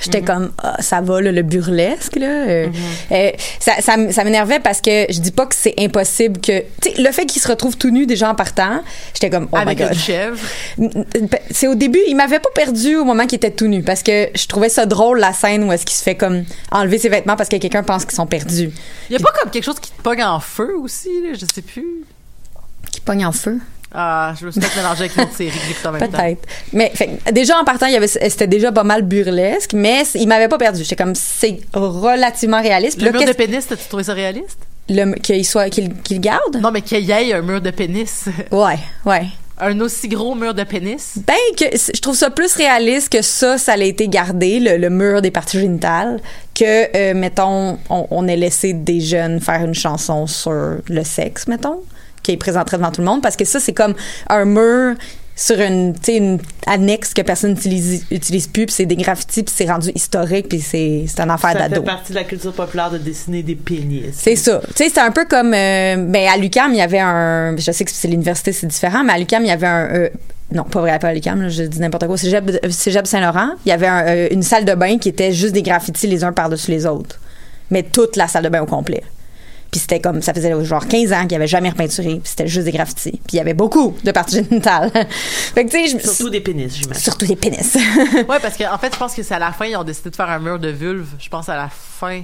[SPEAKER 7] J'étais comme ah, ça va là, le burlesque là. Euh,
[SPEAKER 5] Mhm.
[SPEAKER 7] euh, ça ça, m'énervait parce que je dis pas que c'est impossible que tu sais le fait qu'il se retrouve tout nu déjà en partant, j'étais comme oh my god.
[SPEAKER 5] une chèvre.
[SPEAKER 7] C'est au début, il m'avait pas perdu au moment qu'il était tout nu parce que je trouvais ça drôle la scène où est-ce qu'il se fait comme enlever ses vêtements parce que quelqu'un pense qu'ils sont perdus,
[SPEAKER 5] Il y a pas comme quelque chose qui te pogne en feu aussi, là, je sais plus.
[SPEAKER 7] qui pogne en feu?
[SPEAKER 5] Ah, je me suis peut-être mélangé avec une autre série que en même temps.
[SPEAKER 7] Peut-être. Mais fait, déjà en partant, il y avait c'était déjà pas mal burlesque, mais il m'avait pas perdu. J'étais comme c'est relativement réaliste. Puis
[SPEAKER 5] Le
[SPEAKER 7] là,
[SPEAKER 5] mur de pénis, t'as-tu trouvé ça réaliste?
[SPEAKER 7] qu'il soit qu'il qu'il garde?
[SPEAKER 5] Non, mais qu'il y ait un mur de pénis.
[SPEAKER 7] Ouais, ouais.
[SPEAKER 5] un aussi gros mur de pénis?
[SPEAKER 7] Ben que je trouve ça plus réaliste que ça, ça a été gardé le, le mur des parties génitales que euh, mettons on, on ait laissé des jeunes faire une chanson sur le sexe mettons qui présenterait devant tout le monde parce que ça c'est comme un mur sur une une annexe que personne utilise utilise plus puis c'est des graffitis puis c'est rendu historique puis c'est c'est un affaire
[SPEAKER 6] Ça fait
[SPEAKER 7] d'ado.
[SPEAKER 6] partie de la culture populaire de dessiner des pénis.
[SPEAKER 7] C'est ça. Tu sais, c'est un peu comme euh, ben à l'UCAM, il y avait un je sais que c'est l'université, c'est différent, mais à l'UCAM, il y avait un euh, non, pas vrai, pas à l'UCAM, là, je dis n'importe quoi. Cégep, Cégep Saint-Laurent, il y avait un, euh, une salle de bain qui était juste des graffitis les uns par-dessus les autres. Mais toute la salle de bain au complet. Puis c'était comme, ça faisait genre 15 ans qu'il avait jamais repeinturé, puis c'était juste des graffitis. Puis il y avait beaucoup de parties génitales. fait que tu sais, je-
[SPEAKER 6] Surtout des pénis, j'imagine.
[SPEAKER 7] surtout des pénis.
[SPEAKER 5] Ouais, parce qu'en en fait, je pense que c'est à la fin, ils ont décidé de faire un mur de vulve. Je pense à la fin.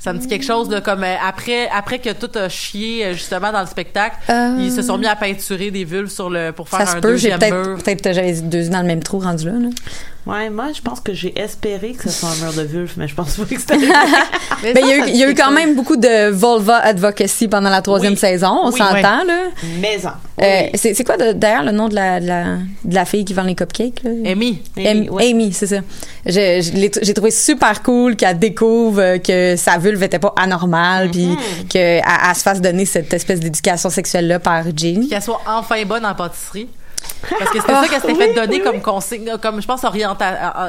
[SPEAKER 5] Ça me dit quelque chose de comme euh, après après que tout a chié euh, justement dans le spectacle,
[SPEAKER 7] Euh.
[SPEAKER 5] ils se sont mis à peinturer des vulves sur le pour faire
[SPEAKER 7] ça
[SPEAKER 5] un
[SPEAKER 7] se peut, j'ai
[SPEAKER 5] deuxième
[SPEAKER 7] peut-être
[SPEAKER 5] mur.
[SPEAKER 7] peut-être que j'avais deux yeux dans le même trou rendu là. là.
[SPEAKER 6] Ouais, moi, je pense que j'ai espéré que ce soit un mur de vulve, mais je pense pas que c'était.
[SPEAKER 7] Mais il y a eu, il y a eu quand même beaucoup de vulva advocacy pendant la troisième
[SPEAKER 6] Oui.
[SPEAKER 7] saison, on
[SPEAKER 6] Oui,
[SPEAKER 7] s'entend, là.
[SPEAKER 6] Maison.
[SPEAKER 7] Euh, c'est c'est quoi d'ailleurs le nom de la, de la, de la fille qui vend les cupcakes? Là?
[SPEAKER 5] Amy.
[SPEAKER 7] Amy, Amy, c'est ça. Je- je l'ai- J'ai trouvé super cool qu'elle découvre euh, que sa vulve était pas anormale, puis
[SPEAKER 5] Mm-hmm.
[SPEAKER 7] qu'elle elle se fasse donner cette espèce d'éducation sexuelle-là par Jean.
[SPEAKER 5] Qu'elle soit enfin bonne en pâtisserie. Parce que c'était ça qu'elle s'était fait donner comme consigne, comme je pense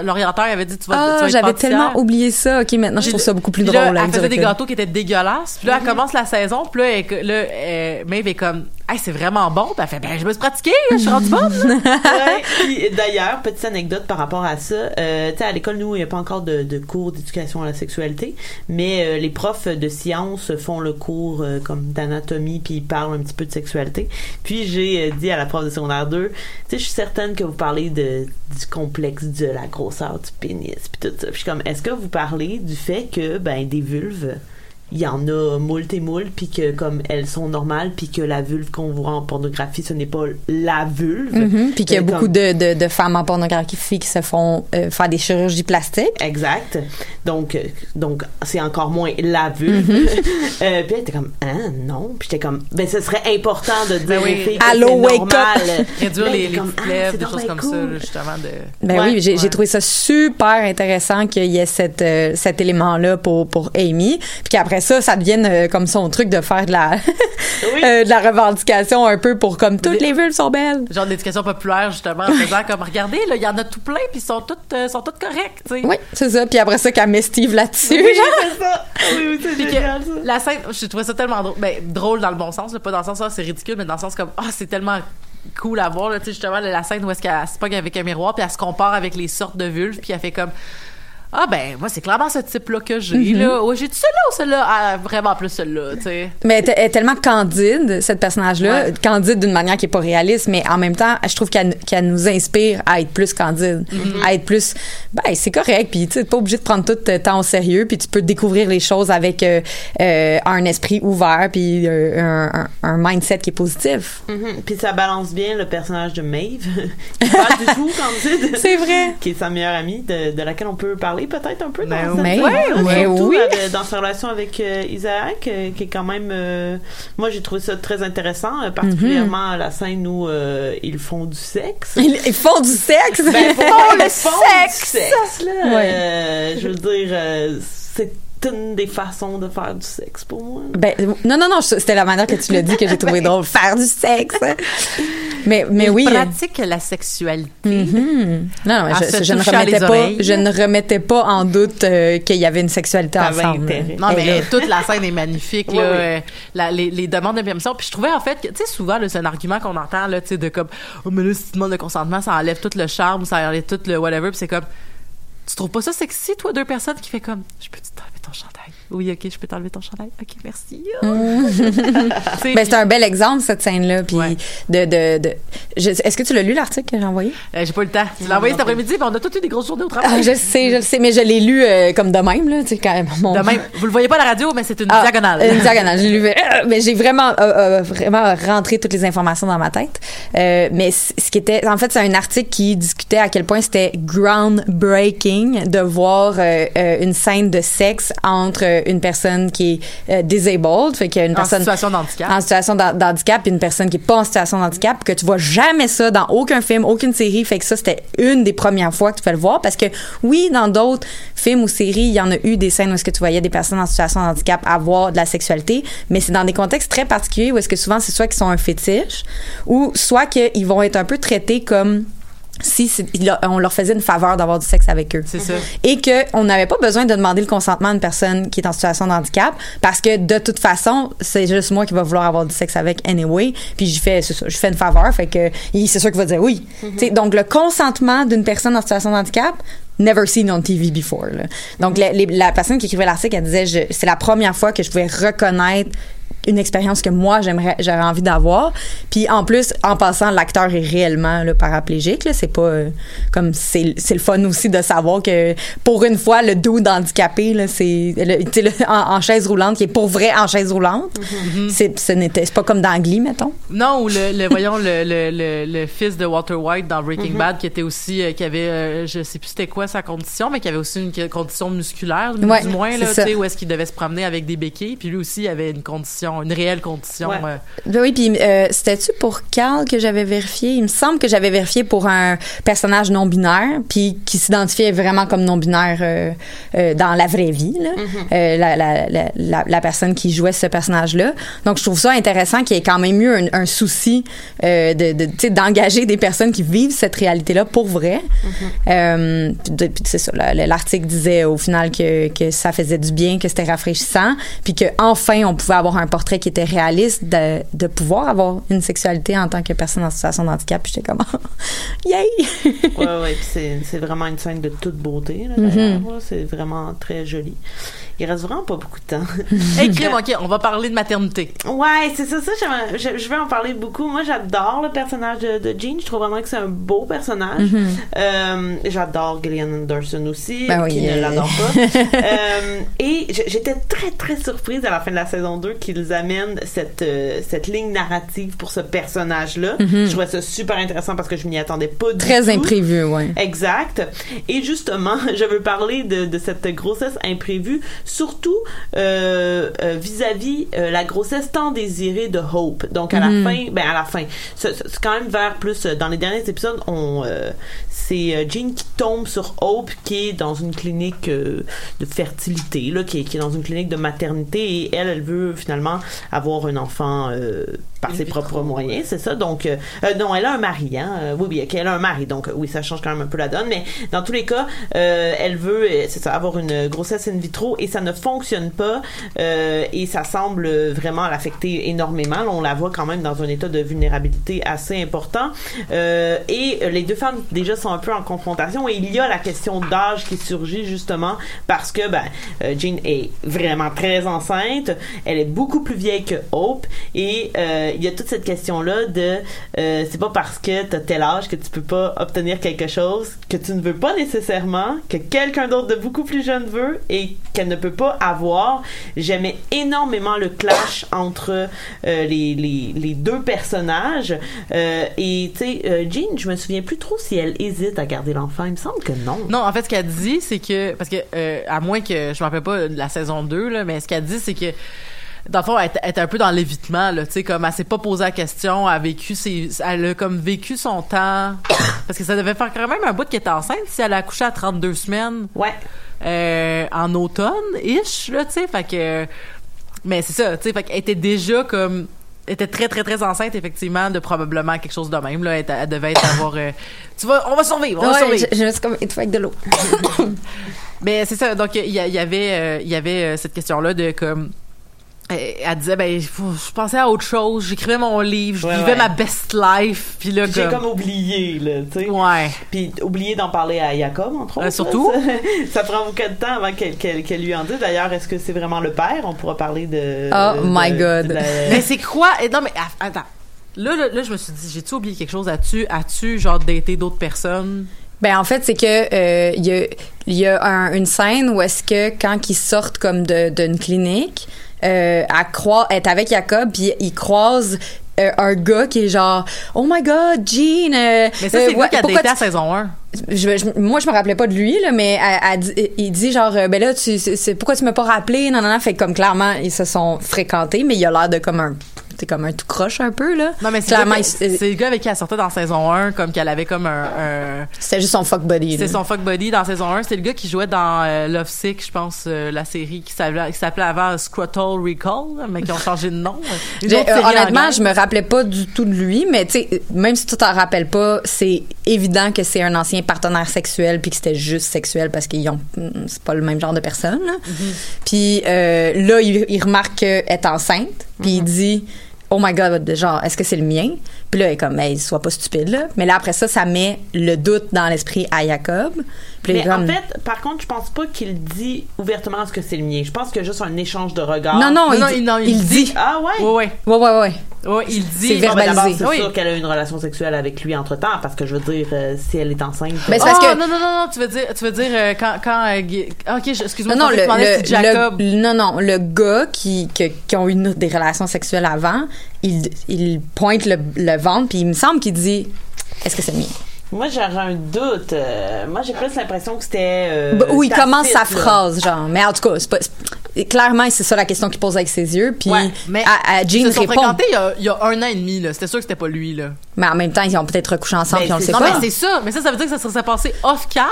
[SPEAKER 5] l'orienteur avait dit tu vas, tu
[SPEAKER 7] Ah,
[SPEAKER 5] vas
[SPEAKER 7] j'avais tellement oublié ça. OK, maintenant, je trouve ça beaucoup plus drôle.
[SPEAKER 5] là, elle faisait des gâteaux qui étaient dégueulasses. Puis là, elle commence la saison. Puis là, elle- là euh, Maeve est comme, hey, c'est vraiment bon. Puis elle fait, ben, je me suis pratiquée. Je suis rendue bonne.
[SPEAKER 6] Ouais. Puis, D'ailleurs, petite anecdote par rapport à ça. Euh, tu sais, à l'école, nous, il n'y a pas encore de, de cours d'éducation à la sexualité, mais euh, les profs de sciences font le cours euh, comme d'anatomie, puis ils parlent un petit peu de sexualité. Puis j'ai euh, dit à la prof de secondaire 2, tu sais, je suis certaine que vous parlez de, du complexe de la grosseur du pénis, puis tout ça. Puis je suis comme, est-ce que vous parlez du fait que, ben, des vulves, il y en a moult et moult, puis que comme elles sont normales, puis que la vulve qu'on voit en pornographie, ce n'est pas la vulve.
[SPEAKER 7] Mhm, Puis qu'il y a
[SPEAKER 6] Euh,
[SPEAKER 7] beaucoup de, de, de femmes en pornographie qui se font euh, faire des chirurgies plastiques.
[SPEAKER 6] Exact. Donc, euh, donc c'est encore moins la vulve.
[SPEAKER 7] Mhm.
[SPEAKER 6] euh, puis elle était comme, ah non? Puis j'étais comme, ben ce serait important de dire
[SPEAKER 5] Ben oui.
[SPEAKER 7] Allô, wake
[SPEAKER 6] normal.
[SPEAKER 5] Réduire
[SPEAKER 6] Là,
[SPEAKER 5] les, les
[SPEAKER 6] comme, ah,
[SPEAKER 5] lèvres,
[SPEAKER 6] c'est
[SPEAKER 5] des choses comme ça,
[SPEAKER 6] cool.
[SPEAKER 5] là, justement. De...
[SPEAKER 7] Ben
[SPEAKER 6] Ouais,
[SPEAKER 7] oui, j'ai j'ai
[SPEAKER 5] ouais.
[SPEAKER 7] trouvé ça super intéressant qu'il y ait cette, euh, cet élément-là pour, pour Amy. Puis qu'après ça, ça devienne euh, comme son truc de faire de la,
[SPEAKER 6] Oui.
[SPEAKER 7] euh, de la revendication un peu pour comme toutes les vulves sont belles.
[SPEAKER 5] Genre d'éducation populaire, justement, en faisant comme, regardez, là, il y en a tout plein, puis ils sont toutes, euh, sont toutes correctes, tu sais.
[SPEAKER 7] Oui, c'est ça. Puis après ça, qu'elle met Steve là-dessus.
[SPEAKER 6] Oui, c'est ça. Oui, oui, c'est génial, ça.
[SPEAKER 5] la scène, je trouvais ça tellement drôle. Ben, drôle dans le bon sens, là, pas dans le sens, ah, c'est ridicule, mais dans le sens comme, ah, c'est tellement cool à voir, là, tu sais, justement, la scène où est-ce qu'elle se pogne avec un miroir, puis elle se compare avec les sortes de vulves, puis elle fait comme, ah, ben, moi, c'est clairement ce type-là que j'ai,
[SPEAKER 7] Mm-hmm.
[SPEAKER 5] là. Ouais, j'ai-tu celle-là ou celle-là? Ah, vraiment plus celle-là, tu sais.
[SPEAKER 7] Mais elle, est- elle est tellement candide, cette personnage-là.
[SPEAKER 5] Ouais.
[SPEAKER 7] Candide d'une manière qui est pas réaliste, mais en même temps, je trouve qu'elle qu'elle nous inspire à être plus candide.
[SPEAKER 5] Mm-hmm.
[SPEAKER 7] À être plus, ben, c'est correct. Puis, tu pas obligé de prendre tout le temps au sérieux. Puis, tu peux découvrir les choses avec euh, euh, un esprit ouvert, puis euh, un, un- un mindset qui est positif.
[SPEAKER 6] Mhm. Puis ça balance bien le personnage de Maeve, qui parle du tout, Candide.
[SPEAKER 7] C'est vrai.
[SPEAKER 6] Qui est sa meilleure amie, de, de laquelle on peut parler peut-être un peu dans
[SPEAKER 5] Ben
[SPEAKER 6] cette surtout
[SPEAKER 7] oui.
[SPEAKER 6] avec- dans sa relation avec euh, Isaac, euh, qui est quand même... euh, moi, j'ai trouvé ça très intéressant, particulièrement la scène où ils font du sexe.
[SPEAKER 7] Ils, ils font du sexe?
[SPEAKER 6] Ben,
[SPEAKER 7] Oh, le
[SPEAKER 6] ils font
[SPEAKER 7] sexe.
[SPEAKER 6] du sexe, là.
[SPEAKER 7] Ouais.
[SPEAKER 6] Je veux dire, c'est une des façons de faire du sexe pour moi.
[SPEAKER 7] Ben, non, non, non, c'était la manière que tu l'as dit que j'ai trouvé drôle. Faire du sexe. Mais, mais
[SPEAKER 5] Il
[SPEAKER 7] oui.
[SPEAKER 5] pratique la sexualité.
[SPEAKER 7] Mhm. Non, non,
[SPEAKER 5] En
[SPEAKER 7] je, ne remettais pas, je ne remettais pas en doute euh, qu'il y avait une sexualité
[SPEAKER 6] T'avais
[SPEAKER 7] ensemble.
[SPEAKER 6] intérêt.
[SPEAKER 5] Non, mais
[SPEAKER 7] là-
[SPEAKER 5] toute la scène est magnifique. Là,
[SPEAKER 6] oui.
[SPEAKER 5] euh, la- les, les demandes de permission. Puis je trouvais en fait que, tu sais, souvent, c'est un argument qu'on entend, là, tu sais, de comme, oh, mais là, si tu demandes le consentement, ça enlève tout le charme, ça enlève tout le whatever. Puis c'est comme, tu trouves pas ça sexy, toi, deux personnes qui fait comme, je peux t'enlever ton chandail? Oui, ok, je peux t'enlever ton chandail. Ok, merci. Tu sais,
[SPEAKER 7] Ben, c'est un bel exemple, cette scène-là. Puis
[SPEAKER 5] Ouais.
[SPEAKER 7] de, de, de, je- est-ce que tu l'as lu, l'article que j'ai envoyé?
[SPEAKER 5] Euh, j'ai pas eu le temps. Tu l'as envoyé cet après-midi, puis on a toutes eu des grosses journées au
[SPEAKER 7] Ah,
[SPEAKER 5] travail.
[SPEAKER 7] je le sais, je le sais, mais je l'ai lu euh, comme de même, là, tu sais, quand même. Mon...
[SPEAKER 5] De même, vous le voyez pas à la radio, mais c'est une
[SPEAKER 7] Ah,
[SPEAKER 5] diagonale.
[SPEAKER 7] Une diagonale. J'ai lu, euh, mais j'ai vraiment, euh, vraiment rentré toutes les informations dans ma tête. Mais ce qui était, en fait, c'est un article qui discutait à quel point c'était groundbreaking de voir une scène de sexe entre une personne qui est euh, disabled, fait qu'il y a une
[SPEAKER 5] en
[SPEAKER 7] personne
[SPEAKER 5] situation de handicap.
[SPEAKER 7] en situation d'han- d'handicap et une personne qui est pas en situation de handicap que tu vois jamais ça dans aucun film, aucune série. Fait que ça, c'était une des premières fois que tu fais le voir parce que oui, dans d'autres films ou séries, il y en a eu des scènes où est-ce que tu voyais des personnes en situation de handicap avoir de la sexualité, mais c'est dans des contextes très particuliers où est-ce que souvent c'est soit qu'ils sont un fétiche ou soit qu'ils vont être un peu traités comme si on leur faisait une faveur d'avoir du sexe avec eux.
[SPEAKER 5] C'est ça.
[SPEAKER 7] et que on n'avait pas besoin de demander le consentement à une personne qui est en situation de handicap parce que de toute façon c'est juste moi qui va vouloir avoir du sexe avec anyway. Puis je fais ça, je fais une faveur fait que c'est sûr qu'il va dire oui. Sais, donc le consentement d'une personne en situation de handicap never seen on TV before là. donc la, les- la personne qui écrivait l'article elle disait c'est la première fois que je pouvais reconnaître une expérience que moi j'aimerais j'aurais envie d'avoir. Puis en plus, en passant, l'acteur est réellement là, paraplégique. Là, c'est pas euh, comme c'est c'est le fun aussi de savoir que pour une fois le dude handicapé là, c'est le- le- en, en chaise roulante qui est pour vrai en chaise roulante. C'est ce n'était pas comme dans Glee mettons.
[SPEAKER 5] Non, ou le, le voyons le, le, le, le fils de Walter White dans Breaking
[SPEAKER 7] Mhm.
[SPEAKER 5] Bad qui était aussi euh, qui avait euh, je sais plus c'était quoi sa condition mais qui avait aussi une condition musculaire
[SPEAKER 7] Ouais,
[SPEAKER 5] du moins là, tu sais où est-ce qu'il devait se promener avec des béquilles puis lui aussi avait une condition une réelle condition
[SPEAKER 6] Ouais.
[SPEAKER 5] euh,
[SPEAKER 7] Ben oui, puis euh, c'était-tu pour Carl que j'avais vérifié? Il me semble que j'avais vérifié pour un personnage non-binaire, puis qui s'identifiait vraiment comme non-binaire euh, euh, dans la vraie vie, là. Euh, la, la, la, la, la personne qui jouait ce personnage-là. Donc, je trouve ça intéressant qu'il y ait quand même eu un, un souci euh, de, d'engager des personnes qui vivent cette réalité-là pour vrai. Euh, puis c'est ça, l'article disait au final que, que ça faisait du bien, que c'était rafraîchissant, puis que enfin on pouvait avoir un portrait qui était réaliste de, de pouvoir avoir une sexualité en tant que personne en situation de handicap. Puis j'étais comme, yay!
[SPEAKER 6] ouais, ouais, puis c'est, c'est vraiment une scène de toute beauté, d'ailleurs, là. C'est vraiment très joli. Il reste vraiment pas beaucoup de temps.
[SPEAKER 5] Hey, crime, ok, on va parler de maternité.
[SPEAKER 6] Ouais, c'est ça, ça, je, je vais en parler beaucoup. Moi, j'adore le personnage de, de Jean. Je trouve vraiment que c'est un beau personnage.
[SPEAKER 7] Mhm.
[SPEAKER 6] Euh, j'adore Gillian Anderson aussi,
[SPEAKER 7] Ben oui,
[SPEAKER 6] qui ne l'adore pas. Euh, et j'étais très, très surprise à la fin de la saison 2 qu'ils amènent cette, euh, cette ligne narrative pour ce personnage-là.
[SPEAKER 7] Mhm.
[SPEAKER 6] Je trouvais ça super intéressant parce que je m'y attendais pas du
[SPEAKER 7] Très
[SPEAKER 6] tout.
[SPEAKER 7] imprévu, ouais.
[SPEAKER 6] Exact. Et justement, je veux parler de, de cette grossesse imprévue, surtout euh, euh, vis-à-vis euh, la grossesse tant désirée de Hope. Donc à
[SPEAKER 7] Mhm.
[SPEAKER 6] la fin, ben à la fin, c'est quand même vers plus dans les derniers épisodes, on euh, c'est Jean qui tombe sur Hope qui est dans une clinique euh, de fertilité là, qui est, qui est dans une clinique de maternité et elle, elle veut finalement avoir un enfant euh, par ses propres moyens, c'est ça. Donc euh, euh, non, elle a un mari, hein. Euh, oui, oui, elle a un mari, donc euh, oui, ça change quand même un peu la donne. Mais dans tous les cas, euh, elle veut, c'est ça, avoir une grossesse in vitro et ça ne fonctionne pas euh, et ça semble vraiment l'affecter énormément. Là, on la voit quand même dans un état de vulnérabilité assez important. Euh, et les deux femmes déjà sont un peu en confrontation et il y a la question d'âge qui surgit justement parce que ben Jean est vraiment très enceinte, elle est beaucoup plus vieille que Hope et euh, il y a toute cette question là de euh, c'est pas parce que t'as tel âge que tu peux pas obtenir quelque chose que tu ne veux pas nécessairement que quelqu'un d'autre de beaucoup plus jeune veut et qu'elle ne peut pas avoir. J'aimais énormément le clash entre euh, les, les, deux personnages euh, et tu sais euh, Jean, je me souviens plus trop si elle hésite à garder l'enfant, il me semble que non.
[SPEAKER 5] Non, en fait, ce qu'elle dit, c'est que parce que euh, à moins que je me rappelle pas de la saison 2 là, mais ce qu'elle dit, c'est que dans le fond, elle, elle est un peu dans l'évitement, là, tu sais, comme elle s'est pas posé la question, elle a vécu ses, elle a comme vécu son temps, parce que ça devait faire quand même un bout qu'elle était enceinte si elle a accouché à 32 semaines.
[SPEAKER 6] Ouais.
[SPEAKER 5] Euh, en automne, ish, là, tu sais, fait que, mais c'est ça, tu sais, fait qu'elle était déjà comme, elle était très, très, très enceinte, effectivement, de probablement quelque chose de même, là, elle, devait être avoir, euh, tu vas, on va survivre, on va survivre.
[SPEAKER 7] je, je suis comme étouffée avec de l'eau.
[SPEAKER 5] Mais c'est ça. Donc, il y, avait, euh, y avait euh, cette question-là de comme. Euh, Elle disait, ben, je pensais à autre chose. J'écrivais mon livre, je
[SPEAKER 6] Ouais,
[SPEAKER 5] vivais
[SPEAKER 6] ouais.
[SPEAKER 5] ma best life. Puis là,
[SPEAKER 6] J'ai
[SPEAKER 5] comme.
[SPEAKER 6] comme oublié, là, tu sais.
[SPEAKER 5] Ouais.
[SPEAKER 6] Puis oublié d'en parler à Jacob, entre autres.
[SPEAKER 5] Euh, surtout.
[SPEAKER 6] là. Ça, ça prend beaucoup de temps avant qu'elle lui en dise. D'ailleurs, est-ce que c'est vraiment le père? On pourra parler de...
[SPEAKER 7] Oh
[SPEAKER 6] de-
[SPEAKER 7] my
[SPEAKER 6] de
[SPEAKER 7] God.
[SPEAKER 6] la-
[SPEAKER 5] Mais c'est quoi? non, mais aff- attends. Là, là, là, je me suis dit, j'ai-tu oublié quelque chose? As-tu, as-tu, genre, daté d'autres personnes?
[SPEAKER 7] Ben en fait c'est que euh, il y a il y a un- une scène où est-ce que quand ils sortent comme de d'une clinique, euh, elle croit est avec Jacob puis il croise euh, un gars qui est genre oh my god Jean euh,
[SPEAKER 5] Mais ça, c'est
[SPEAKER 7] euh,
[SPEAKER 5] qui a à
[SPEAKER 7] tu-
[SPEAKER 5] saison 1.
[SPEAKER 7] je, je- moi je me rappelais pas de lui là mais elle dit- il dit genre euh, ben là tu c'est c'est- pourquoi tu m'as pas rappelé? Non non non fait que comme clairement ils se sont fréquentés mais il a l'air de comme un c'est comme un tout croche un peu là
[SPEAKER 5] Non, mais c'est, le gars- avec qui elle sortait dans saison 1, comme qu'elle avait comme un. un-
[SPEAKER 7] c'était juste son fuck buddy
[SPEAKER 5] c'est son fuck buddy dans saison 1. C'est le gars qui jouait dans euh, Love Sick, je pense, euh, la série qui s'appelait, avant Scrotal Recall, mais qui ont changé de nom.
[SPEAKER 7] Euh, honnêtement, je me rappelais pas du tout de lui, mais tu sais, même si tu t'en rappelles pas, c'est évident que c'est un ancien partenaire sexuel puis que c'était juste sexuel parce qu'ils ont, mm, c'est pas le même genre de personne. là. Puis euh, là, il, il remarque qu'elle est enceinte, puis il dit. Oh my god, genre, est-ce que c'est le mien? Puis là, elle est comme, hey, sois pas stupide, là. Mais là, après ça, ça met le doute dans l'esprit à Jacob.
[SPEAKER 6] Mais en fait, par contre, je pense pas qu'il dit ouvertement ce que c'est le mien. Je pense qu'il y a juste un échange de regards.
[SPEAKER 7] Non, non, il,
[SPEAKER 5] non,
[SPEAKER 7] dit-
[SPEAKER 5] il- non, il
[SPEAKER 7] il
[SPEAKER 5] dit.
[SPEAKER 7] dit.
[SPEAKER 6] Ah ouais?
[SPEAKER 5] Ouais, ouais.
[SPEAKER 7] Ouais, ouais, ouais.
[SPEAKER 5] Ouais, il dit.
[SPEAKER 7] C'est
[SPEAKER 6] ben, c'est
[SPEAKER 5] Oui.
[SPEAKER 6] sûr qu'elle a eu une relation sexuelle avec lui entre temps, parce que je veux dire, euh, si elle est enceinte.
[SPEAKER 7] Ben, c'est
[SPEAKER 5] Oh,
[SPEAKER 7] parce que-
[SPEAKER 5] non, non, non, non, tu veux dire, tu veux dire euh, quand, quand, euh, ok, excuse-moi,
[SPEAKER 7] Non, non,
[SPEAKER 5] je
[SPEAKER 7] le,
[SPEAKER 5] que si
[SPEAKER 7] le-
[SPEAKER 5] Jacob.
[SPEAKER 7] le- non, non, le gars qui, que- qui ont eu une- des relations sexuelles avant, il, il pointe le, le ventre, puis il me semble qu'il dit Est-ce que c'est le mien?
[SPEAKER 6] Moi, j'aurais un doute. Euh, moi, j'ai plus l'impression que c'était. euh,
[SPEAKER 7] Bah, Où il commence sa phrase, genre? Mais en tout cas, c'est pas, c'est- clairement, c'est ça la question qu'il pose avec ses yeux, puis
[SPEAKER 5] Ouais, mais
[SPEAKER 7] à, à
[SPEAKER 5] ils
[SPEAKER 7] Jean
[SPEAKER 5] se sont
[SPEAKER 7] répond.
[SPEAKER 5] fréquentés il y, a, il y a un an et demi, là. C'était sûr que c'était pas lui, là.
[SPEAKER 7] Mais en même temps, ils ont peut-être recouché ensemble,
[SPEAKER 6] Ben,
[SPEAKER 7] puis on le sait
[SPEAKER 5] Non,
[SPEAKER 7] pas.
[SPEAKER 5] mais c'est ça. Mais ça, ça veut dire que ça serait passé off-cam,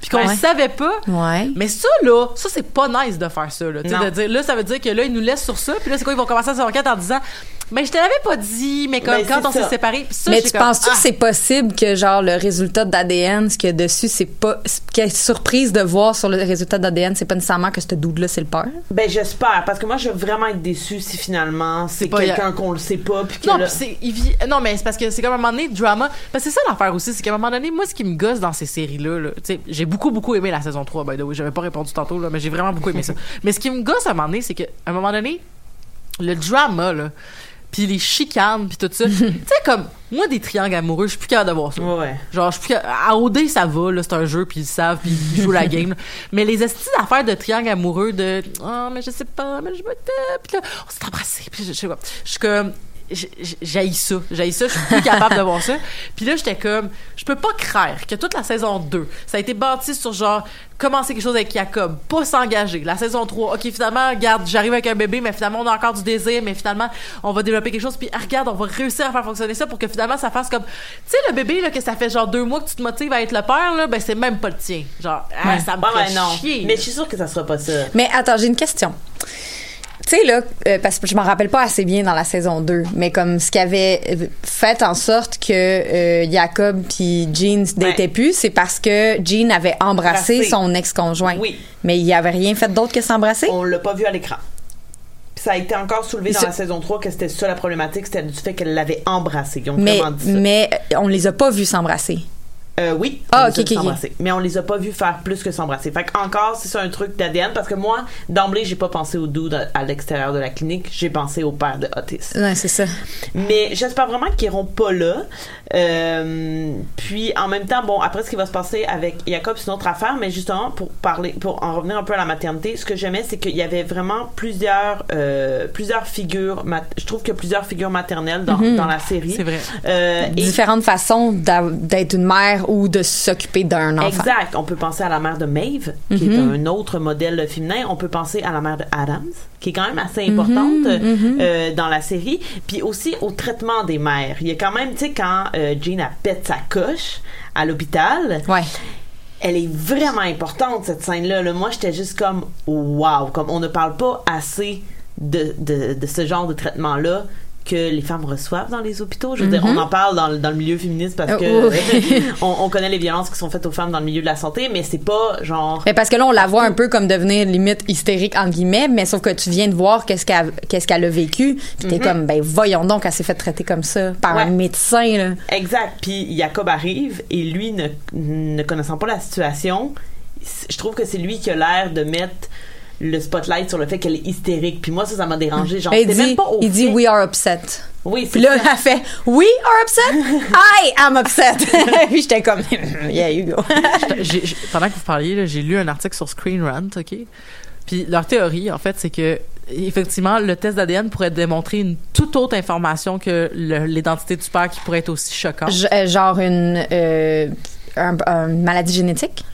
[SPEAKER 5] puis qu'on
[SPEAKER 7] Ouais.
[SPEAKER 5] le savait pas.
[SPEAKER 7] Ouais.
[SPEAKER 5] Mais ça, là, ça, c'est pas nice de faire ça, là. Tu sais,
[SPEAKER 6] Non.
[SPEAKER 5] de dire, là, ça veut dire que là, ils nous laissent sur ça, puis là, c'est quoi, ils vont commencer à se enquête en disant, mais je te l'avais pas dit, mais comme
[SPEAKER 6] Ben,
[SPEAKER 5] quand on s'est séparés. Ça,
[SPEAKER 7] mais tu
[SPEAKER 5] comme,
[SPEAKER 7] penses-tu
[SPEAKER 5] ah.
[SPEAKER 7] que c'est possible que, genre, le résultat d'ADN, ce qu'il y a dessus, c'est pas. Quelle surprise de voir sur le résultat d'ADN, c'est pas nécessairement que ce dude-là, c'est le père?
[SPEAKER 6] Ben, j'espère, parce que moi, je vais vraiment être déçue si finalement c'est
[SPEAKER 5] pas-
[SPEAKER 6] quelqu'un qu'on le sait pas. Puis que
[SPEAKER 5] Non,
[SPEAKER 6] là-
[SPEAKER 5] puis c'est il vit- non mais c'est parce que c'est comme à un moment donné drama parce que c'est ça l'affaire aussi c'est qu'à un moment donné moi ce qui me gosse dans ces séries là, tu sais j'ai beaucoup beaucoup aimé la saison 3 by the way j'avais pas répondu tantôt là mais j'ai vraiment beaucoup aimé ça mais ce qui me gosse à un moment donné c'est qu'à un moment donné le drama là puis les chicanes puis tout ça tu sais comme moi des triangles amoureux je suis plus capable de voir ça
[SPEAKER 6] Ouais.
[SPEAKER 5] Genre, je suis plus capable- à OD, ça va, là, c'est un jeu, puis ils le savent, puis ils jouent la game. là. Mais les estis d'affaires de triangle amoureux, de « Oh, mais je sais pas, mais je me tape. » Puis là, on s'est embrassés, puis je, je sais pas. Je suis comme... J'haïs ça. J'haïs ça. Je suis plus capable de voir ça. Puis là, j'étais comme... Je peux pas craindre que toute la saison 2, ça a été bâti sur genre... Commencer quelque chose avec Jacob, pas s'engager. La saison 3, OK, finalement, regarde, j'arrive avec un bébé, mais finalement, on a encore du désir, mais finalement, on va développer quelque chose, puis ah, regarde, on va réussir à faire fonctionner ça pour que finalement, ça fasse comme... Tu sais, le bébé, là, que ça fait genre deux mois que tu te motives à être le père, là, ben c'est même pas le tien. Genre, ah, ça me fait
[SPEAKER 6] ouais, non.
[SPEAKER 5] chier.
[SPEAKER 6] Mais je suis sûre que ça sera pas ça.
[SPEAKER 7] Mais attends, j'ai une question. Tu sais, là, euh, parce que je m'en rappelle pas assez bien dans la saison 2, mais comme ce qui avait fait en sorte que euh, Jacob puis Jean se
[SPEAKER 6] Ouais.
[SPEAKER 7] datait plus, c'est parce que Jean avait embrassé
[SPEAKER 6] Embrassé.
[SPEAKER 7] son ex-conjoint.
[SPEAKER 6] Oui.
[SPEAKER 7] Mais il avait rien fait d'autre que s'embrasser?
[SPEAKER 6] On l'a pas vu à l'écran. Ça a été encore soulevé dans la saison 3 que c'était ça la problématique, c'était du fait qu'elle l'avait embrassé. Ils ont
[SPEAKER 7] Mais,
[SPEAKER 6] dit ça.
[SPEAKER 7] mais on les a pas vus s'embrasser.
[SPEAKER 6] Euh, oui,
[SPEAKER 7] Ah,
[SPEAKER 6] on les a. Mais on les a pas vus faire plus que s'embrasser. Fait que encore, c'est ça un truc d'ADN parce que moi, d'emblée, j'ai pas pensé au dude à, à l'extérieur de la clinique, j'ai pensé au père de Otis.
[SPEAKER 7] Ouais, c'est ça.
[SPEAKER 6] Mais j'espère vraiment qu'ils iront pas là. Euh, puis en même temps, bon, après ce qui va se passer avec Jacob, c'est une autre affaire, mais justement pour parler, pour en revenir un peu à la maternité, ce que j'aimais, c'est qu'il y avait vraiment plusieurs, euh, plusieurs figures. Je trouve qu'il y a plusieurs figures maternelles dans, dans la série.
[SPEAKER 5] C'est vrai.
[SPEAKER 6] Euh, et-
[SPEAKER 7] Différentes façons d'être une mère ou de s'occuper d'un enfant.
[SPEAKER 6] Exact. On peut penser à la mère de Maeve, qui est un autre modèle féminin. On peut penser à la mère de Adams, qui est quand même assez importante euh, dans la série. Puis aussi au traitement des mères. Il y a quand même, tu sais, quand euh, Jean a pète sa coche à l'hôpital,
[SPEAKER 7] Ouais.
[SPEAKER 6] elle est vraiment importante cette scène-là. là. Moi, j'étais juste comme wow, comme on ne parle pas assez de, de, de ce genre de traitement-là que les femmes reçoivent dans les hôpitaux. Je veux dire, on en parle dans, le- dans le milieu féministe parce
[SPEAKER 7] Euh,
[SPEAKER 6] que
[SPEAKER 7] oui.
[SPEAKER 6] on, on connaît les violences qui sont faites aux femmes dans le milieu de la santé, mais c'est pas genre
[SPEAKER 7] Mais parce que là, on la voit un peu comme devenir limite hystérique, entre guillemets, mais sauf que tu viens de voir qu'est-ce qu'elle qu'est-ce qu'elle a vécu. Puis t'es comme, ben voyons donc, elle s'est fait traiter comme ça par
[SPEAKER 6] Ouais.
[SPEAKER 7] un médecin, là.
[SPEAKER 6] Exact. Puis Jacob arrive et lui, ne, ne connaissant pas la situation, je trouve que c'est lui qui a l'air de mettre le spotlight sur le fait qu'elle est hystérique. Puis moi, ça, ça m'a dérangé. Genre,
[SPEAKER 7] il dit,
[SPEAKER 6] même pas au
[SPEAKER 7] il dit, we are upset.
[SPEAKER 6] Oui, c'est
[SPEAKER 7] Puis là,
[SPEAKER 6] ça.
[SPEAKER 7] elle fait, we are upset? I am upset. Puis j'étais comme, yeah, you go.
[SPEAKER 5] J'ai- j'ai- pendant que vous parliez, là, j'ai lu un article sur Screen Rant, OK? Puis leur théorie, en fait, c'est que effectivement, le test d'ADN pourrait démontrer une toute autre information que l'identité du père qui pourrait être aussi choquante.
[SPEAKER 7] J- euh, genre une, euh, un- une maladie génétique?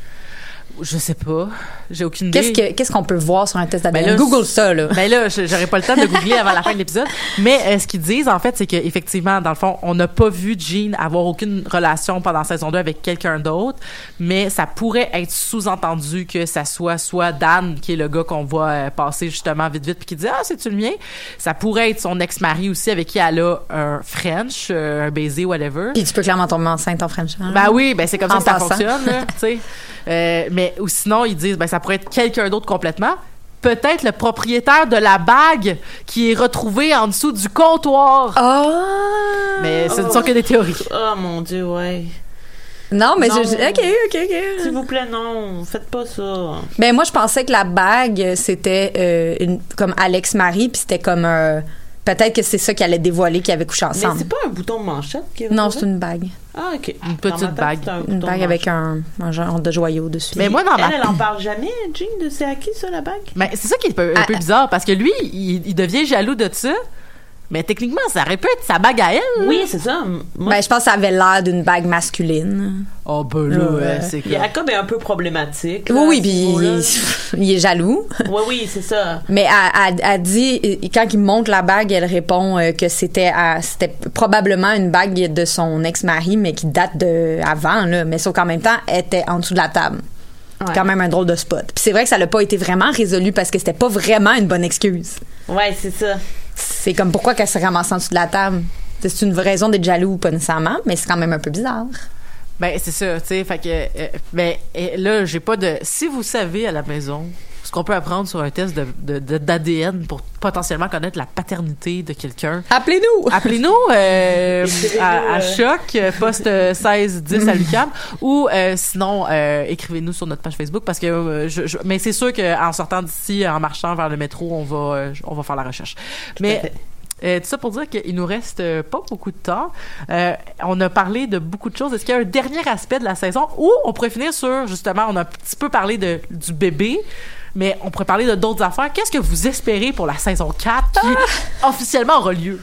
[SPEAKER 5] Je sais pas. J'ai aucune idée.
[SPEAKER 7] Qu'est-ce que- qu'est-ce qu'on peut voir sur un test d'ADN?
[SPEAKER 5] Ben
[SPEAKER 7] Google ça, là.
[SPEAKER 5] Ben là, j'aurais pas le temps de googler avant la fin de l'épisode. Mais euh, ce qu'ils disent, en fait, c'est qu'effectivement, dans le fond, on n'a pas vu Jean avoir aucune relation pendant saison 2 avec quelqu'un d'autre, mais ça pourrait être sous-entendu que ça soit soit Dan, qui est le gars qu'on voit euh, passer justement vite vite, puis qui dit « Ah, c'est-tu le mien? » Ça pourrait être son ex-mari aussi, avec qui elle a un French, euh, un baiser, whatever.
[SPEAKER 7] Puis tu peux clairement tomber enceinte en French. hein?
[SPEAKER 5] Ben oui, ben c'est comme ça que ça fonctionne, là, tu sais. Mais ou sinon ils disent ben ça pourrait être quelqu'un d'autre complètement. peut-être le propriétaire de la bague qui est retrouvée en dessous du comptoir.
[SPEAKER 7] Ah!
[SPEAKER 5] Mais ce ne sont que des théories.
[SPEAKER 6] Oh mon dieu, ouais.
[SPEAKER 7] Non, mais
[SPEAKER 6] Non.
[SPEAKER 7] je, je- ok, ok,
[SPEAKER 6] S'il
[SPEAKER 7] ok.
[SPEAKER 6] vous plaît, non, faites pas ça.
[SPEAKER 7] Ben moi, je pensais que la bague c'était euh, une, comme Alex Marie, puis c'était comme un- peut-être que c'est ça qui allait dévoiler qu'ils avaient couché
[SPEAKER 6] Mais
[SPEAKER 7] ensemble.
[SPEAKER 6] c'est pas un bouton de manchette qui est
[SPEAKER 7] Non, c'est une bague,
[SPEAKER 6] Ah, ok.
[SPEAKER 5] Une petite
[SPEAKER 6] tête,
[SPEAKER 5] bague.
[SPEAKER 6] un
[SPEAKER 7] une bague avec un, un genre de joyau dessus.
[SPEAKER 5] Mais moi, dans ma...
[SPEAKER 6] Elle, elle en parle jamais, Jean, de c'est à qui ça, la bague?
[SPEAKER 5] Mais c'est ça qui est un peu, un
[SPEAKER 7] Ah,
[SPEAKER 5] peu
[SPEAKER 7] ah.
[SPEAKER 5] bizarre parce que lui, il, il devient jaloux de ça. Mais techniquement, ça aurait pu être sa bague à elle.
[SPEAKER 6] Oui, c'est ça. Moi,
[SPEAKER 7] Ben, je pense que ça avait l'air d'une bague masculine.
[SPEAKER 5] Oh, ben là,
[SPEAKER 7] Ouais.
[SPEAKER 5] c'est que.
[SPEAKER 6] Jacob est un peu problématique.
[SPEAKER 7] Oui,
[SPEAKER 6] là,
[SPEAKER 7] oui, puis il, il est jaloux.
[SPEAKER 6] Oui, oui, c'est ça.
[SPEAKER 7] Mais elle, elle- elle dit, quand il montre la bague, elle répond euh, que c'était probablement une bague de son ex-mari, mais qui date de avant, là. Mais sauf qu'en même temps, elle était en dessous de la table.
[SPEAKER 6] Ouais.
[SPEAKER 7] Quand même un drôle de spot. Puis c'est vrai que ça n'a pas été vraiment résolu parce que c'était pas vraiment une bonne excuse.
[SPEAKER 6] Ouais, c'est ça.
[SPEAKER 7] C'est comme pourquoi qu'elle s'est ramassée en dessous de la table? C'est une raison d'être jaloux ou pas nécessairement, mais c'est quand même un peu bizarre.
[SPEAKER 5] Ben, c'est ça, tu sais. Fait que. euh, ben, là, j'ai pas de. Si vous savez à la maison qu'on peut apprendre sur un test de- de- de- d'ADN pour potentiellement connaître la paternité de quelqu'un,
[SPEAKER 7] Appelez-nous!
[SPEAKER 5] Appelez-nous euh, à, à. Choc, poste euh, 1610 à l'UQAM, ou euh, sinon, euh, écrivez-nous sur notre page Facebook, parce que euh, je, je- mais c'est sûr qu'en sortant d'ici, en marchant vers le métro, on va, euh, on va faire la recherche. mais euh, tout ça pour dire qu'il nous reste euh, pas beaucoup de temps. Euh, on a parlé de beaucoup de choses. Est-ce qu'il y a un dernier aspect de la saison où on pourrait finir sur, justement, on a un petit peu parlé de, du bébé, mais on pourrait parler de d'autres affaires. Qu'est-ce que vous espérez pour la saison 4 qui officiellement aura lieu?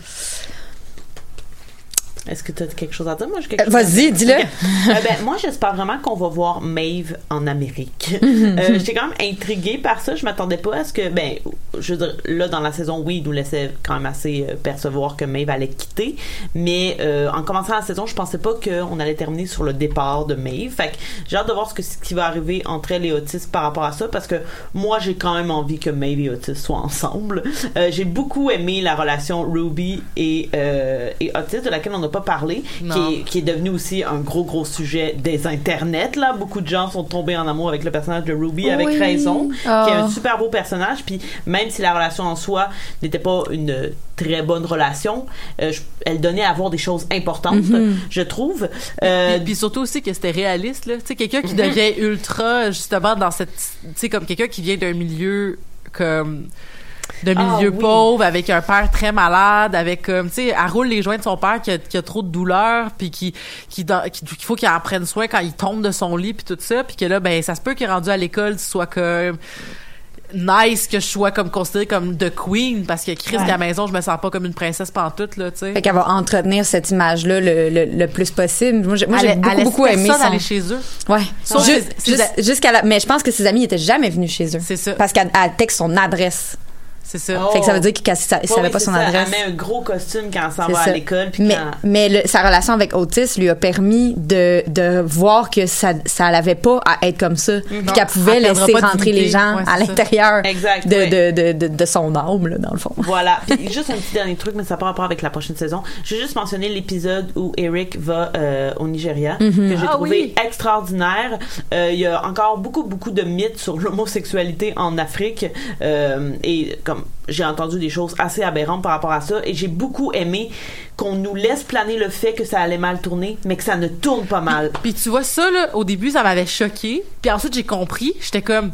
[SPEAKER 6] Est-ce que tu as quelque chose à dire? Moi, j'ai quelque
[SPEAKER 7] Euh,
[SPEAKER 6] chose
[SPEAKER 7] Vas-y, dis-le.
[SPEAKER 6] Euh, ben, moi, j'espère vraiment qu'on va voir Maeve en Amérique.
[SPEAKER 7] Mhm.
[SPEAKER 6] Euh, J'étais quand même intriguée par ça. Je m'attendais pas à ce que, ben, je veux dire, là, dans la saison, oui, il nous laissait quand même assez euh, percevoir que Maeve allait quitter. Mais euh, en commençant la saison, je pensais pas qu'on allait terminer sur le départ de Maeve. Fait que j'ai hâte de voir ce, que, ce qui va arriver entre elle et Otis par rapport à ça. Parce que moi, j'ai quand même envie que Maeve et Otis soient ensemble. Euh, j'ai beaucoup aimé la relation Ruby et, euh, et Otis, de laquelle on n'a pas parlé, qui est, qui est devenu aussi un gros, gros sujet des internets. Là. Beaucoup de gens sont tombés en amour avec le personnage de Ruby, avec raison, qui est
[SPEAKER 7] Ah.
[SPEAKER 6] un super beau personnage. Puis même si la relation en soi n'était pas une très bonne relation, euh, je- elle donnait à voir des choses importantes,
[SPEAKER 7] Mhm.
[SPEAKER 6] je trouve. Euh,
[SPEAKER 5] puis, puis surtout aussi que c'était réaliste là tu sais quelqu'un qui devient ultra justement dans cette tu sais comme quelqu'un qui vient d'un milieu comme
[SPEAKER 6] Ah,
[SPEAKER 5] milieu
[SPEAKER 6] oui.
[SPEAKER 5] pauvre avec un père très malade avec comme tu sais elle roule les joints de son père qui a, qui a trop de douleur puis qui qui qui- qu'il faut qu'il en prenne soin quand il tombe de son lit puis tout ça puis que là ben ça se peut qu'il est rendu à l'école tu sois comme nice que je sois comme considérée comme de queen parce que Chris
[SPEAKER 6] Ouais.
[SPEAKER 5] à la maison je me sens pas comme une princesse pantoute là tu sais
[SPEAKER 7] Fait qu'elle va entretenir cette image-là le, le, le plus possible. Moi, j'ai beaucoup,
[SPEAKER 5] elle
[SPEAKER 7] beaucoup aimé
[SPEAKER 5] personne
[SPEAKER 7] son...
[SPEAKER 5] aller chez eux
[SPEAKER 7] Ouais.
[SPEAKER 5] Sauf
[SPEAKER 7] juste- jusqu'à la... Mais je pense que ses amis étaient jamais venus chez eux.
[SPEAKER 5] c'est ça
[SPEAKER 7] Parce qu'elle elle texte son adresse.
[SPEAKER 5] C'est ça
[SPEAKER 6] Oh.
[SPEAKER 7] Fait que ça veut dire qu'elle sa-
[SPEAKER 6] ouais,
[SPEAKER 7] savait
[SPEAKER 6] oui,
[SPEAKER 7] pas son
[SPEAKER 6] ça.
[SPEAKER 7] adresse.
[SPEAKER 6] Elle met un gros costume quand elle s'en va
[SPEAKER 7] ça.
[SPEAKER 6] à l'école.
[SPEAKER 7] Mais,
[SPEAKER 6] quand...
[SPEAKER 7] mais le- sa relation avec Otis lui a permis de, de voir que ça ça l'avait pas à être comme ça, puis qu'elle pouvait
[SPEAKER 5] Elle
[SPEAKER 7] laisser rentrer les gens
[SPEAKER 5] Ouais,
[SPEAKER 7] à l'intérieur
[SPEAKER 6] Exact,
[SPEAKER 7] de,
[SPEAKER 6] ouais.
[SPEAKER 7] de, de, de, de son âme, là, dans le fond.
[SPEAKER 6] Voilà. Puis juste un petit dernier truc, mais ça n'a pas rapport avec la prochaine saison. Je vais juste mentionner l'épisode où Eric va euh, au Nigeria, que j'ai
[SPEAKER 5] Ah
[SPEAKER 6] trouvé
[SPEAKER 5] oui.
[SPEAKER 6] extraordinaire. Euh, Il y a encore beaucoup, beaucoup de mythes sur l'homosexualité en Afrique. Euh, et j'ai entendu des choses assez aberrantes par rapport à ça, et j'ai beaucoup aimé qu'on nous laisse planer le fait que ça allait mal tourner, mais que ça ne tourne pas mal.
[SPEAKER 5] Puis tu vois ça là, au début ça m'avait choqué, puis ensuite j'ai compris, j'étais comme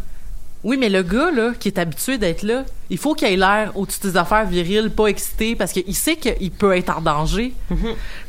[SPEAKER 5] oui, mais le gars là qui est habitué d'être là, il faut qu'il ait l'air au-dessus des affaires viriles, pas excité parce qu'il sait qu'il peut être en danger.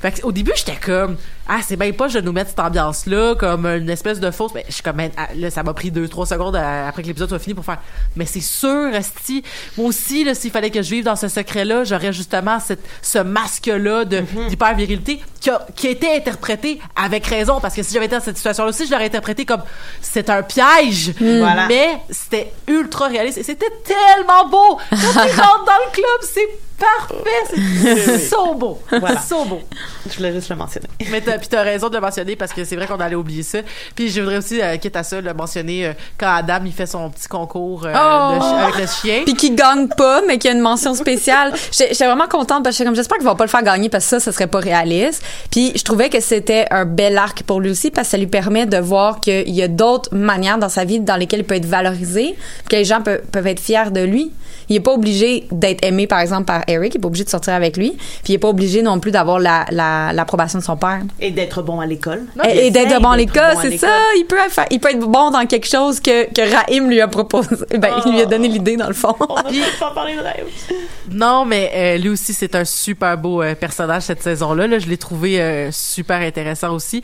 [SPEAKER 5] Fait que, au début, j'étais comme ah, c'est bien pas je nous mettre cette ambiance là comme une espèce de fausse mais je suis comme Ben, ah, là ça m'a pris deux trois secondes à- après que l'épisode soit fini pour faire mais c'est sûr esti moi aussi là s'il fallait que je vive dans ce secret là, j'aurais justement cette ce masque là de d'hyper virilité qui a, qui a été interprété avec raison. Parce que si j'avais été dans cette situation là aussi, je l'aurais interprété comme c'est un piège.
[SPEAKER 6] Voilà.
[SPEAKER 5] Mais c'était ultra réaliste. Et c'était tellement beau. Quand tu rentres dans le club, c'est Parfait! C'est so beau!
[SPEAKER 6] Voilà.
[SPEAKER 5] So beau!
[SPEAKER 6] Je voulais juste le mentionner.
[SPEAKER 5] Mais t'as, puis t'as raison de le mentionner parce que c'est vrai qu'on allait oublier ça. Puis je voudrais aussi, euh, quitte à ça, le mentionner euh, quand Adam il fait son petit concours euh,
[SPEAKER 7] Oh!
[SPEAKER 5] de chi- avec le chien.
[SPEAKER 7] Puis qui gagne pas, mais qui a une mention spéciale. J'étais j'étais vraiment contente parce que comme j'espère qu'ils vont pas le faire gagner parce que ça, ça serait pas réaliste. Puis je trouvais que c'était un bel arc pour lui aussi parce que ça lui permet de voir qu'il y a d'autres manières dans sa vie dans lesquelles il peut être valorisé, que les gens peuvent, peuvent être fiers de lui. Il est pas obligé d'être aimé, par exemple, par Eric. Il est pas obligé de sortir avec lui. Puis il est pas obligé non plus d'avoir la, la, l'approbation de son père.
[SPEAKER 6] Et d'être bon à l'école.
[SPEAKER 7] Et, et d'être bon à l'école,
[SPEAKER 6] bon à
[SPEAKER 7] c'est
[SPEAKER 6] l'école.
[SPEAKER 7] ça. Il peut, faire- il peut être bon dans quelque chose que, que Raïm lui a proposé. Ben, il lui a donné l'idée, dans le fond.
[SPEAKER 6] On va pas parler de rêve.
[SPEAKER 5] Non, mais euh, lui aussi, c'est un super beau euh, personnage cette saison-là. Là, je l'ai trouvé euh, super intéressant aussi.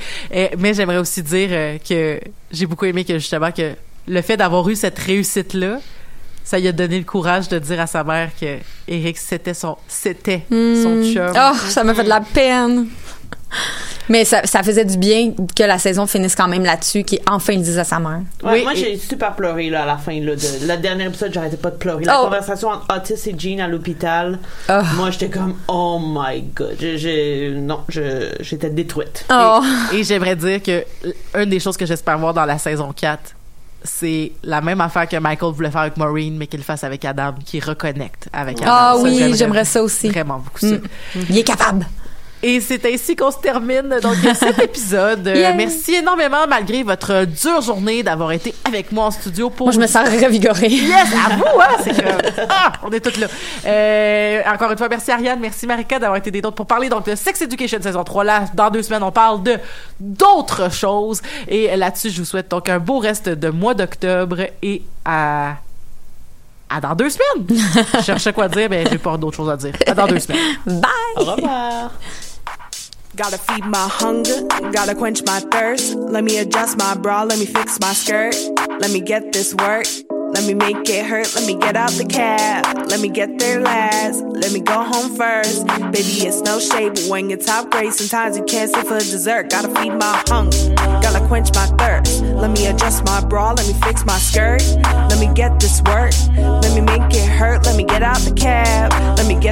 [SPEAKER 5] Mais j'aimerais aussi dire euh, que j'ai beaucoup aimé que justement que le fait d'avoir eu cette réussite-là, ça lui a donné le courage de dire à sa mère que Eric c'était son c'était son chum.
[SPEAKER 7] Oh, ça m'a fait de la peine. Mais ça, ça faisait du bien que la saison finisse quand même là-dessus, qu'il enfin le dise à sa mère.
[SPEAKER 6] Ouais,
[SPEAKER 5] Oui,
[SPEAKER 6] moi,
[SPEAKER 5] et-
[SPEAKER 6] j'ai super pleuré là, à la fin. Là, de, le dernier épisode, j'arrêtais pas de pleurer. La
[SPEAKER 7] Oh.
[SPEAKER 6] conversation entre Otis et Jean à l'hôpital,
[SPEAKER 7] Oh.
[SPEAKER 6] moi, j'étais comme, oh my god. Non, je- j'étais détruite.
[SPEAKER 7] Oh.
[SPEAKER 5] Et j'aimerais dire que une des choses que j'espère voir dans la saison 4, c'est la même affaire que Michael voulait faire avec Maureen, mais qu'il le fasse avec Adam, qui reconnecte avec Adam.
[SPEAKER 7] Ah
[SPEAKER 5] Ça,
[SPEAKER 7] oui, j'aimerais ça aussi.
[SPEAKER 5] Vraiment beaucoup ça.
[SPEAKER 7] Mm. Il est capable.
[SPEAKER 5] Et c'est ainsi qu'on se termine donc cet épisode. Merci énormément malgré votre dure journée d'avoir été avec moi en studio pour
[SPEAKER 7] Moi, je me sens revigorée.
[SPEAKER 5] Yes, à vous, hein? C'est comme, ah, on est toutes là. Euh, encore une fois, merci Ariane, merci Marika d'avoir été des nôtres pour parler donc de Sex Education saison 3. Là, dans deux semaines, on parle de d'autres choses. Et là-dessus, je vous souhaite donc un beau reste de mois d'octobre et à, à dans deux semaines. je cherchais quoi dire, mais j'ai pas d'autres choses à dire. À dans deux semaines.
[SPEAKER 7] Bye!
[SPEAKER 6] Au revoir.
[SPEAKER 8] Gotta feed my hunger, gotta quench my thirst. Let me adjust my bra, let me fix my skirt. Let me get this work, let me make it hurt. Let me get out the cab, let me get there last. Let me go home first. Baby, it's no shade, but when you're top grade, sometimes you can't stay for dessert. Gotta feed my hunger, gotta quench my thirst. Let me adjust my bra, let me fix my skirt. Let me get this work, let me make it hurt. Let me get out the cab, let me get